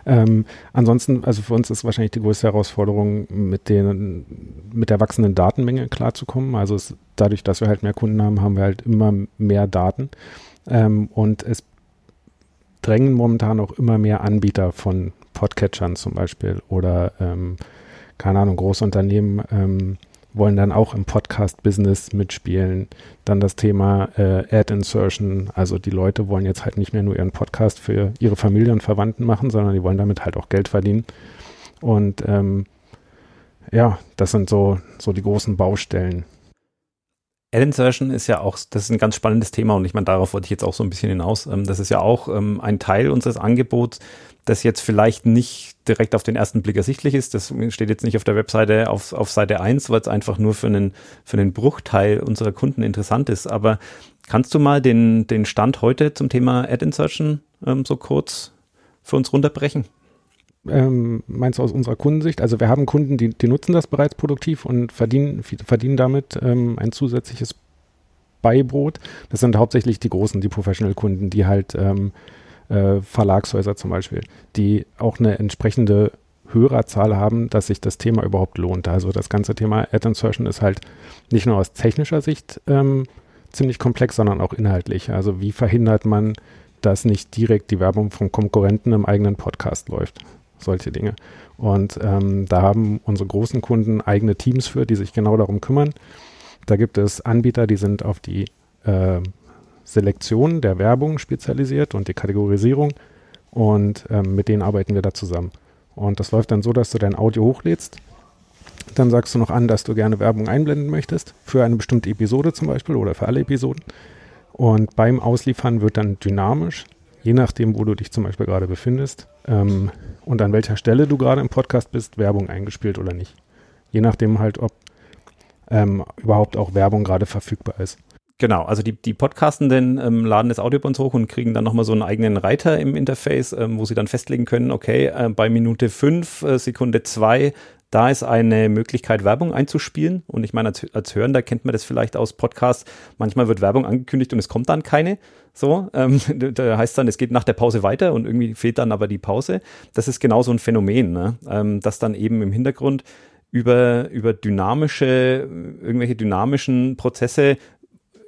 Ähm, ansonsten, also für uns ist wahrscheinlich die größte Herausforderung, mit den, mit der wachsenden Datenmenge klarzukommen. Also es, dadurch, dass wir halt mehr Kunden haben, haben wir halt immer mehr Daten. Ähm, und es drängen momentan auch immer mehr Anbieter von Podcatchern zum Beispiel oder, ähm, keine Ahnung, Großunternehmen, ähm, wollen dann auch im Podcast-Business mitspielen. Dann das Thema äh, Ad-Insertion, also die Leute wollen jetzt halt nicht mehr nur ihren Podcast für ihre Familie und Verwandten machen, sondern die wollen damit halt auch Geld verdienen. Und ähm, ja, das sind so, so die großen Baustellen. Ad-Insertion ist ja auch, das ist ein ganz spannendes Thema und ich meine, darauf wollte ich jetzt auch so ein bisschen hinaus. Ähm, das ist ja auch ähm, ein Teil unseres Angebots, das jetzt vielleicht nicht direkt auf den ersten Blick ersichtlich ist. Das steht jetzt nicht auf der Webseite auf, auf Seite 1, weil es einfach nur für einen, für einen Bruchteil unserer Kunden interessant ist. Aber kannst du mal den, den Stand heute zum Thema Ad-Insertion ähm, so kurz für uns runterbrechen? Ähm, meinst du aus unserer Kundensicht? Also wir haben Kunden, die, die nutzen das bereits produktiv und verdienen, verdienen damit ähm, ein zusätzliches Beibrot. Das sind hauptsächlich die großen, die Professional-Kunden, die halt ähm, äh, Verlagshäuser zum Beispiel, die auch eine entsprechende Hörerzahl haben, dass sich das Thema überhaupt lohnt. Also das ganze Thema Ad Insertion ist halt nicht nur aus technischer Sicht ähm, ziemlich komplex, sondern auch inhaltlich. Also wie verhindert man, dass nicht direkt die Werbung vom Konkurrenten im eigenen Podcast läuft? Solche Dinge. Und ähm, da haben unsere großen Kunden eigene Teams für, die sich genau darum kümmern. Da gibt es Anbieter, die sind auf die äh, Selektion der Werbung spezialisiert und die Kategorisierung. Und ähm, mit denen arbeiten wir da zusammen. Und das läuft dann so, dass du dein Audio hochlädst. Dann sagst du noch an, dass du gerne Werbung einblenden möchtest, für eine bestimmte Episode zum Beispiel oder für alle Episoden. Und beim Ausliefern wird dann dynamisch, je nachdem, wo du dich zum Beispiel gerade befindest ähm, und an welcher Stelle du gerade im Podcast bist, Werbung eingespielt oder nicht. Je nachdem halt, ob ähm, überhaupt auch Werbung gerade verfügbar ist. Genau, also die, die Podcastenden ähm, laden das Audio bei uns hoch und kriegen dann nochmal so einen eigenen Reiter im Interface, ähm, wo sie dann festlegen können, okay, äh, bei Minute 5, äh, Sekunde 2, da ist eine Möglichkeit, Werbung einzuspielen. Und ich meine, als, als Hörender kennt man das vielleicht aus Podcasts. Manchmal wird Werbung angekündigt und es kommt dann keine. So, ähm, *laughs* da heißt dann, es geht nach der Pause weiter und irgendwie fehlt dann aber die Pause. Das ist genau so ein Phänomen, ne? ähm, dass dann eben im Hintergrund über, über dynamische, irgendwelche dynamischen Prozesse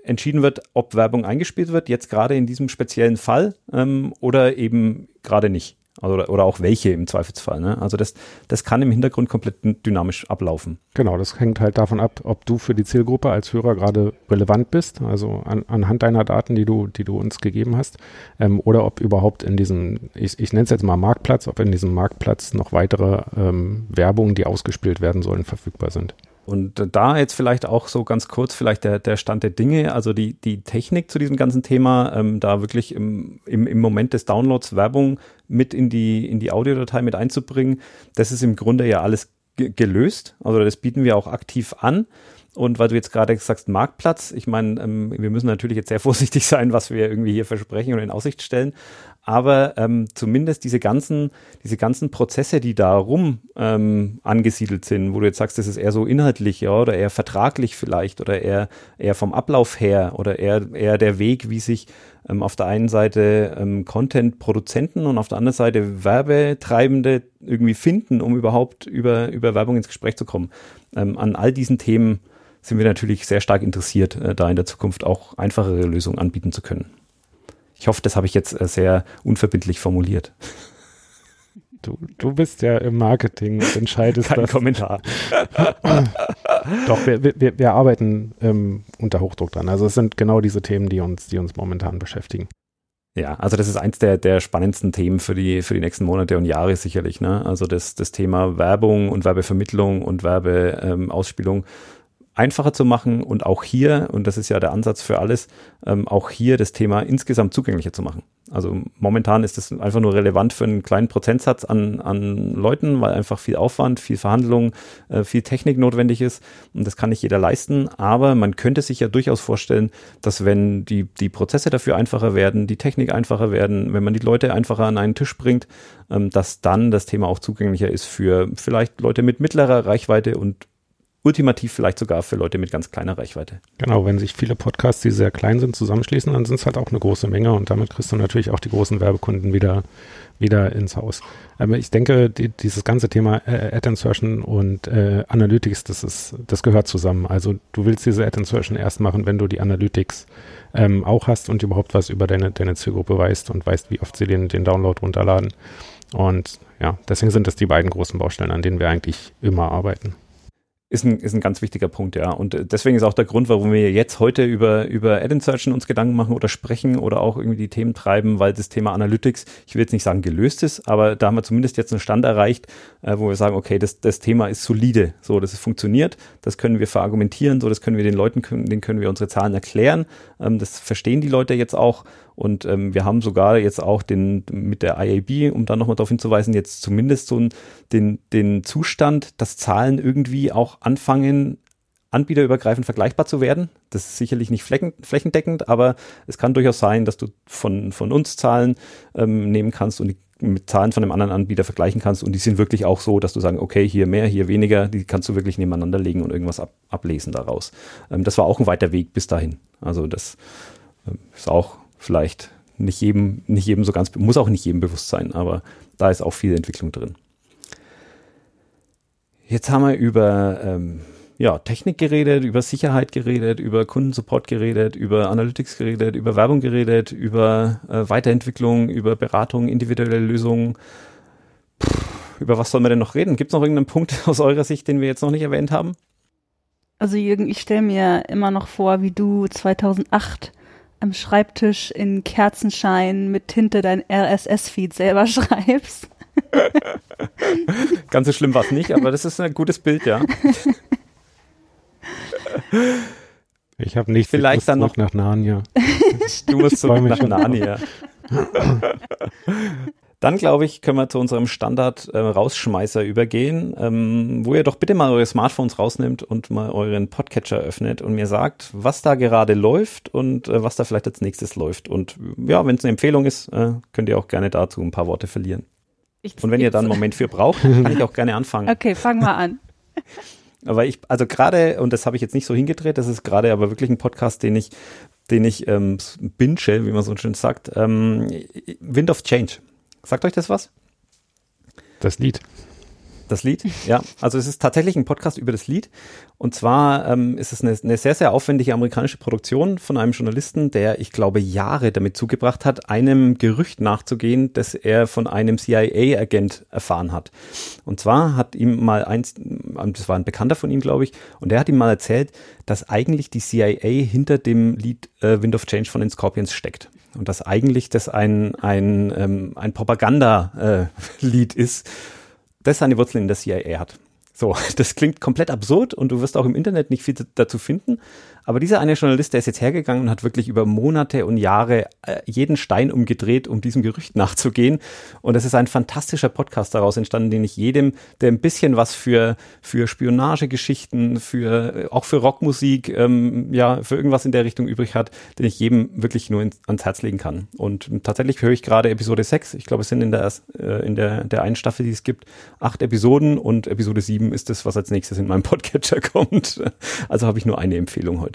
entschieden wird, ob Werbung eingespielt wird, jetzt gerade in diesem speziellen Fall ähm, oder eben gerade nicht. Also, oder, oder auch welche im Zweifelsfall. Ne? Also das, das kann im Hintergrund komplett dynamisch ablaufen. Genau, das hängt halt davon ab, ob du für die Zielgruppe als Hörer gerade relevant bist, also an, anhand deiner Daten, die du, die du uns gegeben hast, ähm, oder ob überhaupt in diesem, ich, ich nenne es jetzt mal Marktplatz, ob in diesem Marktplatz noch weitere ähm, Werbungen, die ausgespielt werden sollen, verfügbar sind. Und da jetzt vielleicht auch so ganz kurz vielleicht der, der Stand der Dinge, also die, die Technik zu diesem ganzen Thema, ähm, da wirklich im, im, im Moment des Downloads Werbung mit in die, in die Audiodatei mit einzubringen, das ist im Grunde ja alles gelöst. Also das bieten wir auch aktiv an. Und weil du jetzt gerade sagst, Marktplatz, ich meine, ähm, wir müssen natürlich jetzt sehr *laughs* vorsichtig sein, was wir irgendwie hier versprechen und in Aussicht stellen. Aber ähm, zumindest diese ganzen, diese ganzen Prozesse, die da rum ähm, angesiedelt sind, wo du jetzt sagst, das ist eher so inhaltlich, ja, oder eher vertraglich vielleicht, oder eher, eher vom Ablauf her, oder eher, eher der Weg, wie sich ähm, auf der einen Seite ähm, Content-Produzenten und auf der anderen Seite Werbetreibende irgendwie finden, um überhaupt über, über Werbung ins Gespräch zu kommen. Ähm, an all diesen Themen sind wir natürlich sehr stark interessiert, äh, da in der Zukunft auch einfachere Lösungen anbieten zu können. Ich hoffe, das habe ich jetzt äh, sehr unverbindlich formuliert. *laughs* Du, du bist ja im Marketing und entscheidest Kein das. Kommentar. *laughs* Doch, wir, wir, wir arbeiten ähm, unter Hochdruck dran. Also es sind genau diese Themen, die uns, die uns momentan beschäftigen. Ja, also das ist eins der, der spannendsten Themen für die, für die nächsten Monate und Jahre sicherlich. Ne? Also das, das Thema Werbung und Werbevermittlung und Werbeausspielung ähm, einfacher zu machen und auch hier, und das ist ja der Ansatz für alles, ähm, auch hier das Thema insgesamt zugänglicher zu machen. Also momentan ist es einfach nur relevant für einen kleinen Prozentsatz an, an Leuten, weil einfach viel Aufwand, viel Verhandlung, äh, viel Technik notwendig ist und das kann nicht jeder leisten. Aber man könnte sich ja durchaus vorstellen, dass wenn die, die Prozesse dafür einfacher werden, die Technik einfacher werden, wenn man die Leute einfacher an einen Tisch bringt, ähm, dass dann das Thema auch zugänglicher ist für vielleicht Leute mit mittlerer Reichweite und ultimativ vielleicht sogar für Leute mit ganz kleiner Reichweite. Genau, wenn sich viele Podcasts, die sehr klein sind, zusammenschließen, dann sind es halt auch eine große Menge und damit kriegst du natürlich auch die großen Werbekunden wieder, wieder ins Haus. Aber ich denke, die, dieses ganze Thema äh, Ad Insertion und äh, Analytics, das ist, das gehört zusammen. Also du willst diese Ad Insertion erst machen, wenn du die Analytics ähm, auch hast und überhaupt was über deine, deine Zielgruppe weißt und weißt, wie oft sie den, den Download runterladen. Und ja, deswegen sind das die beiden großen Baustellen, an denen wir eigentlich immer arbeiten ist ein, ist ein ganz wichtiger Punkt, ja. Und äh, deswegen ist auch der Grund, warum wir jetzt heute über, über Ad-Insertion uns Gedanken machen oder sprechen oder auch irgendwie die Themen treiben, weil das Thema Analytics, ich will jetzt nicht sagen gelöst ist, aber da haben wir zumindest jetzt einen Stand erreicht, äh, wo wir sagen, okay, das, das Thema ist solide, so, das ist funktioniert, das können wir verargumentieren, so, das können wir den Leuten, denen können wir unsere Zahlen erklären, ähm, das verstehen die Leute jetzt auch und ähm, wir haben sogar jetzt auch den mit der IAB, um da nochmal darauf hinzuweisen, jetzt zumindest so den, den Zustand, dass Zahlen irgendwie auch anfangen, anbieterübergreifend vergleichbar zu werden. Das ist sicherlich nicht flächen, flächendeckend, aber es kann durchaus sein, dass du von, von uns Zahlen ähm, nehmen kannst und mit Zahlen von einem anderen Anbieter vergleichen kannst und die sind wirklich auch so, dass du sagen, okay, hier mehr, hier weniger, die kannst du wirklich nebeneinander legen und irgendwas ab, ablesen daraus. Ähm, das war auch ein weiter Weg bis dahin. Also das ähm, ist auch vielleicht nicht jedem, nicht jedem so ganz, muss auch nicht jedem bewusst sein, aber da ist auch viel Entwicklung drin. Jetzt haben wir über ähm, ja, Technik geredet, über Sicherheit geredet, über Kundensupport geredet, über Analytics geredet, über Werbung geredet, über äh, Weiterentwicklung, über Beratung, individuelle Lösungen. Puh, über was sollen wir denn noch reden? Gibt es noch irgendeinen Punkt *laughs* aus eurer Sicht, den wir jetzt noch nicht erwähnt haben? Also Jürgen, ich stelle mir immer noch vor, wie du 2008 am Schreibtisch in Kerzenschein mit Tinte dein RSS-Feed selber *laughs* schreibst. Ganz so schlimm war es nicht, aber das ist ein gutes Bild, ja. Ich habe nicht Vielleicht dann noch nach Narnia. du musst zurück nach Narnia. *laughs* Dann glaube ich, können wir zu unserem Standard-Rausschmeißer äh, übergehen, ähm, wo ihr doch bitte mal eure Smartphones rausnimmt und mal euren Podcatcher öffnet und mir sagt, was da gerade läuft und äh, was da vielleicht als nächstes läuft. Und ja, wenn es eine Empfehlung ist, äh, könnt ihr auch gerne dazu ein paar Worte verlieren. Ich, und wenn ihr dann einen Moment für braucht, kann ich auch gerne anfangen. *laughs* Okay, fang mal an. *laughs* Aber ich, also gerade, und das habe ich jetzt nicht so hingedreht, das ist gerade aber wirklich ein Podcast, den ich, den ich ähm, binge, wie man so schön sagt, ähm, Wind of Change. Sagt euch das was? Das Lied. Das Lied, ja. Also es ist tatsächlich ein Podcast über das Lied. Und zwar ähm, ist es eine, eine, sehr, sehr aufwendige amerikanische Produktion von einem Journalisten, der, ich glaube, Jahre damit zugebracht hat, einem Gerücht nachzugehen, das er von einem CIA-Agent erfahren hat. Und zwar hat ihm mal eins, das war ein Bekannter von ihm, glaube ich, und der hat ihm mal erzählt, dass eigentlich die CIA hinter dem Lied äh, Wind of Change von den Scorpions steckt und dass eigentlich das ein, ein, ähm, ein Propaganda-Lied äh, *laughs* ist, das seine Wurzeln in der CIA hat. So, *laughs* das klingt komplett absurd und du wirst auch im Internet nicht viel dazu finden. Aber dieser eine Journalist, der ist jetzt hergegangen und hat wirklich über Monate und Jahre äh, jeden Stein umgedreht, um diesem Gerücht nachzugehen. Und es ist ein fantastischer Podcast daraus entstanden, den ich jedem, der ein bisschen was für, für Spionagegeschichten, für, äh, auch für Rockmusik, ähm, ja, für irgendwas in der Richtung übrig hat, den ich jedem wirklich nur ins, ans Herz legen kann. Und tatsächlich höre ich gerade Episode 6. Ich glaube, es sind in der, äh, in der, der einen Staffel, die es gibt, acht Episoden und Episode 7 ist das, was als nächstes in meinem *laughs* Podcatcher kommt. Also habe ich nur eine Empfehlung heute.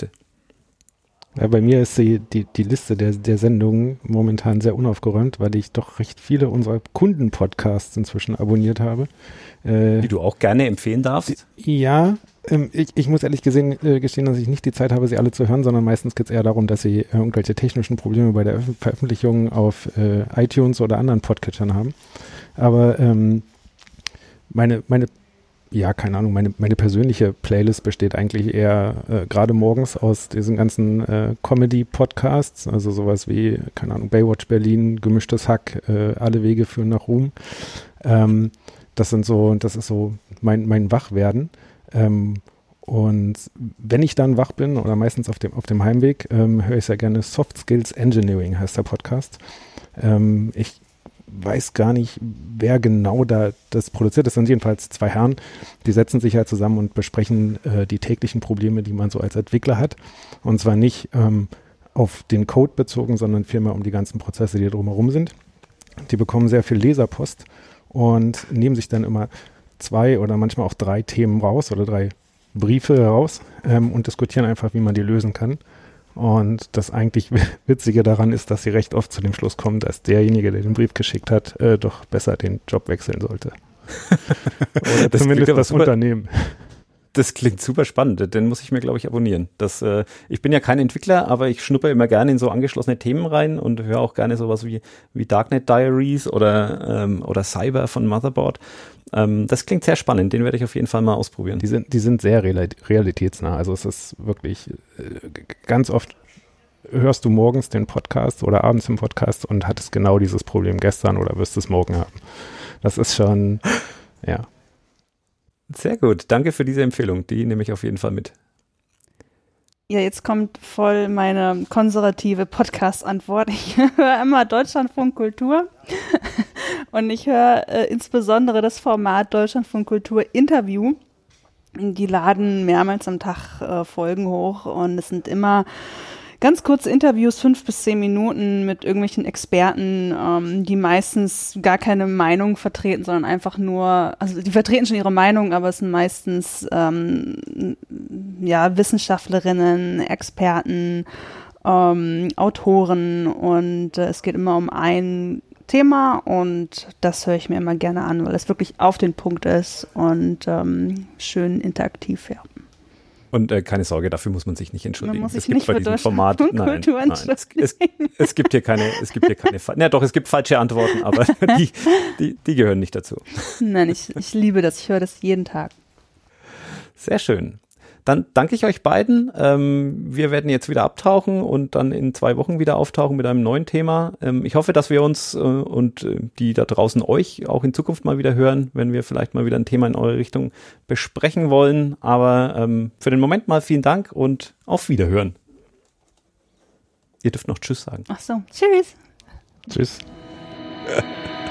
Ja, bei mir ist die, die, die Liste der, der Sendungen momentan sehr unaufgeräumt, weil ich doch recht viele unserer Kundenpodcasts inzwischen abonniert habe. Äh, die du auch gerne empfehlen darfst? Ja, ähm, ich, ich, muss ehrlich gesehen, äh, gestehen, dass ich nicht die Zeit habe, sie alle zu hören, sondern meistens geht es eher darum, dass sie äh, irgendwelche technischen Probleme bei der Veröffentlichung auf äh, iTunes oder anderen Podcatchern haben. Aber ähm, meine, meine ja, keine Ahnung, meine, meine persönliche Playlist besteht eigentlich eher äh, gerade morgens aus diesen ganzen äh, Comedy-Podcasts, also sowas wie, keine Ahnung, Baywatch Berlin, Gemischtes Hack, äh, Alle Wege führen nach Ruhm. Ähm, das sind so, das ist so mein, mein Wachwerden. Ähm, und wenn ich dann wach bin oder meistens auf dem, auf dem Heimweg, ähm, höre ich sehr gerne Soft Skills Engineering heißt der Podcast. Ähm, ich weiß gar nicht, wer genau da das produziert. Das sind jedenfalls zwei Herren, die setzen sich halt zusammen und besprechen äh, die täglichen Probleme, die man so als Entwickler hat. Und zwar nicht ähm, auf den Code bezogen, sondern vielmehr um die ganzen Prozesse, die drumherum sind. Die bekommen sehr viel Leserpost und nehmen sich dann immer zwei oder manchmal auch drei Themen raus oder drei Briefe raus ähm, und diskutieren einfach, wie man die lösen kann. Und das eigentlich Witzige daran ist, dass sie recht oft zu dem Schluss kommen, dass derjenige, der den Brief geschickt hat, äh, doch besser den Job wechseln sollte. *laughs* Oder das zumindest das Unternehmen das klingt super spannend. Den muss ich mir, glaube ich, abonnieren. Das, äh, ich bin ja kein Entwickler, aber ich schnuppe immer gerne in so angeschlossene Themen rein und höre auch gerne sowas wie, wie Darknet Diaries oder, ähm, oder Cyber von Motherboard. Ähm, das klingt sehr spannend. Den werde ich auf jeden Fall mal ausprobieren. Die sind, die sind sehr realitätsnah. Also es ist wirklich äh, ganz oft hörst du morgens den Podcast oder abends den Podcast und hattest genau dieses Problem gestern oder wirst es morgen haben. Das ist schon, ja. Sehr gut. Danke für diese Empfehlung. Die nehme ich auf jeden Fall mit. Ja, jetzt kommt voll meine konservative Podcast-Antwort. Ich *laughs* höre immer Deutschlandfunk Kultur *laughs* und ich höre äh, insbesondere das Format Deutschlandfunk Kultur Interview. Die laden mehrmals am Tag äh, Folgen hoch und es sind immer ganz kurze Interviews, fünf bis zehn Minuten mit irgendwelchen Experten, ähm, die meistens gar keine Meinung vertreten, sondern einfach nur, also die vertreten schon ihre Meinung, aber es sind meistens ähm, ja Wissenschaftlerinnen, Experten, ähm, Autoren und äh, es geht immer um ein Thema und das höre ich mir immer gerne an, weil es wirklich auf den Punkt ist und ähm, schön interaktiv, ja. Und äh, keine Sorge, dafür muss man sich nicht entschuldigen. Man muss es gibt bei diesem Format *laughs* nein, nein es, es, es, gibt hier keine, es gibt hier keine, ja doch, es gibt falsche Antworten, aber *laughs* die, die, die gehören nicht dazu. Nein, ich, ich liebe das, ich höre das jeden Tag. Sehr schön. Dann danke ich euch beiden. Ähm, wir werden jetzt wieder abtauchen und dann in zwei Wochen wieder auftauchen mit einem neuen Thema. Ähm, ich hoffe, dass wir uns äh, und äh, die da draußen euch auch in Zukunft mal wieder hören, wenn wir vielleicht mal wieder ein Thema in eure Richtung besprechen wollen. Aber ähm, für den Moment mal vielen Dank und auf Wiederhören. Ihr dürft noch Tschüss sagen. Ach so, Tschüss. Tschüss. *laughs*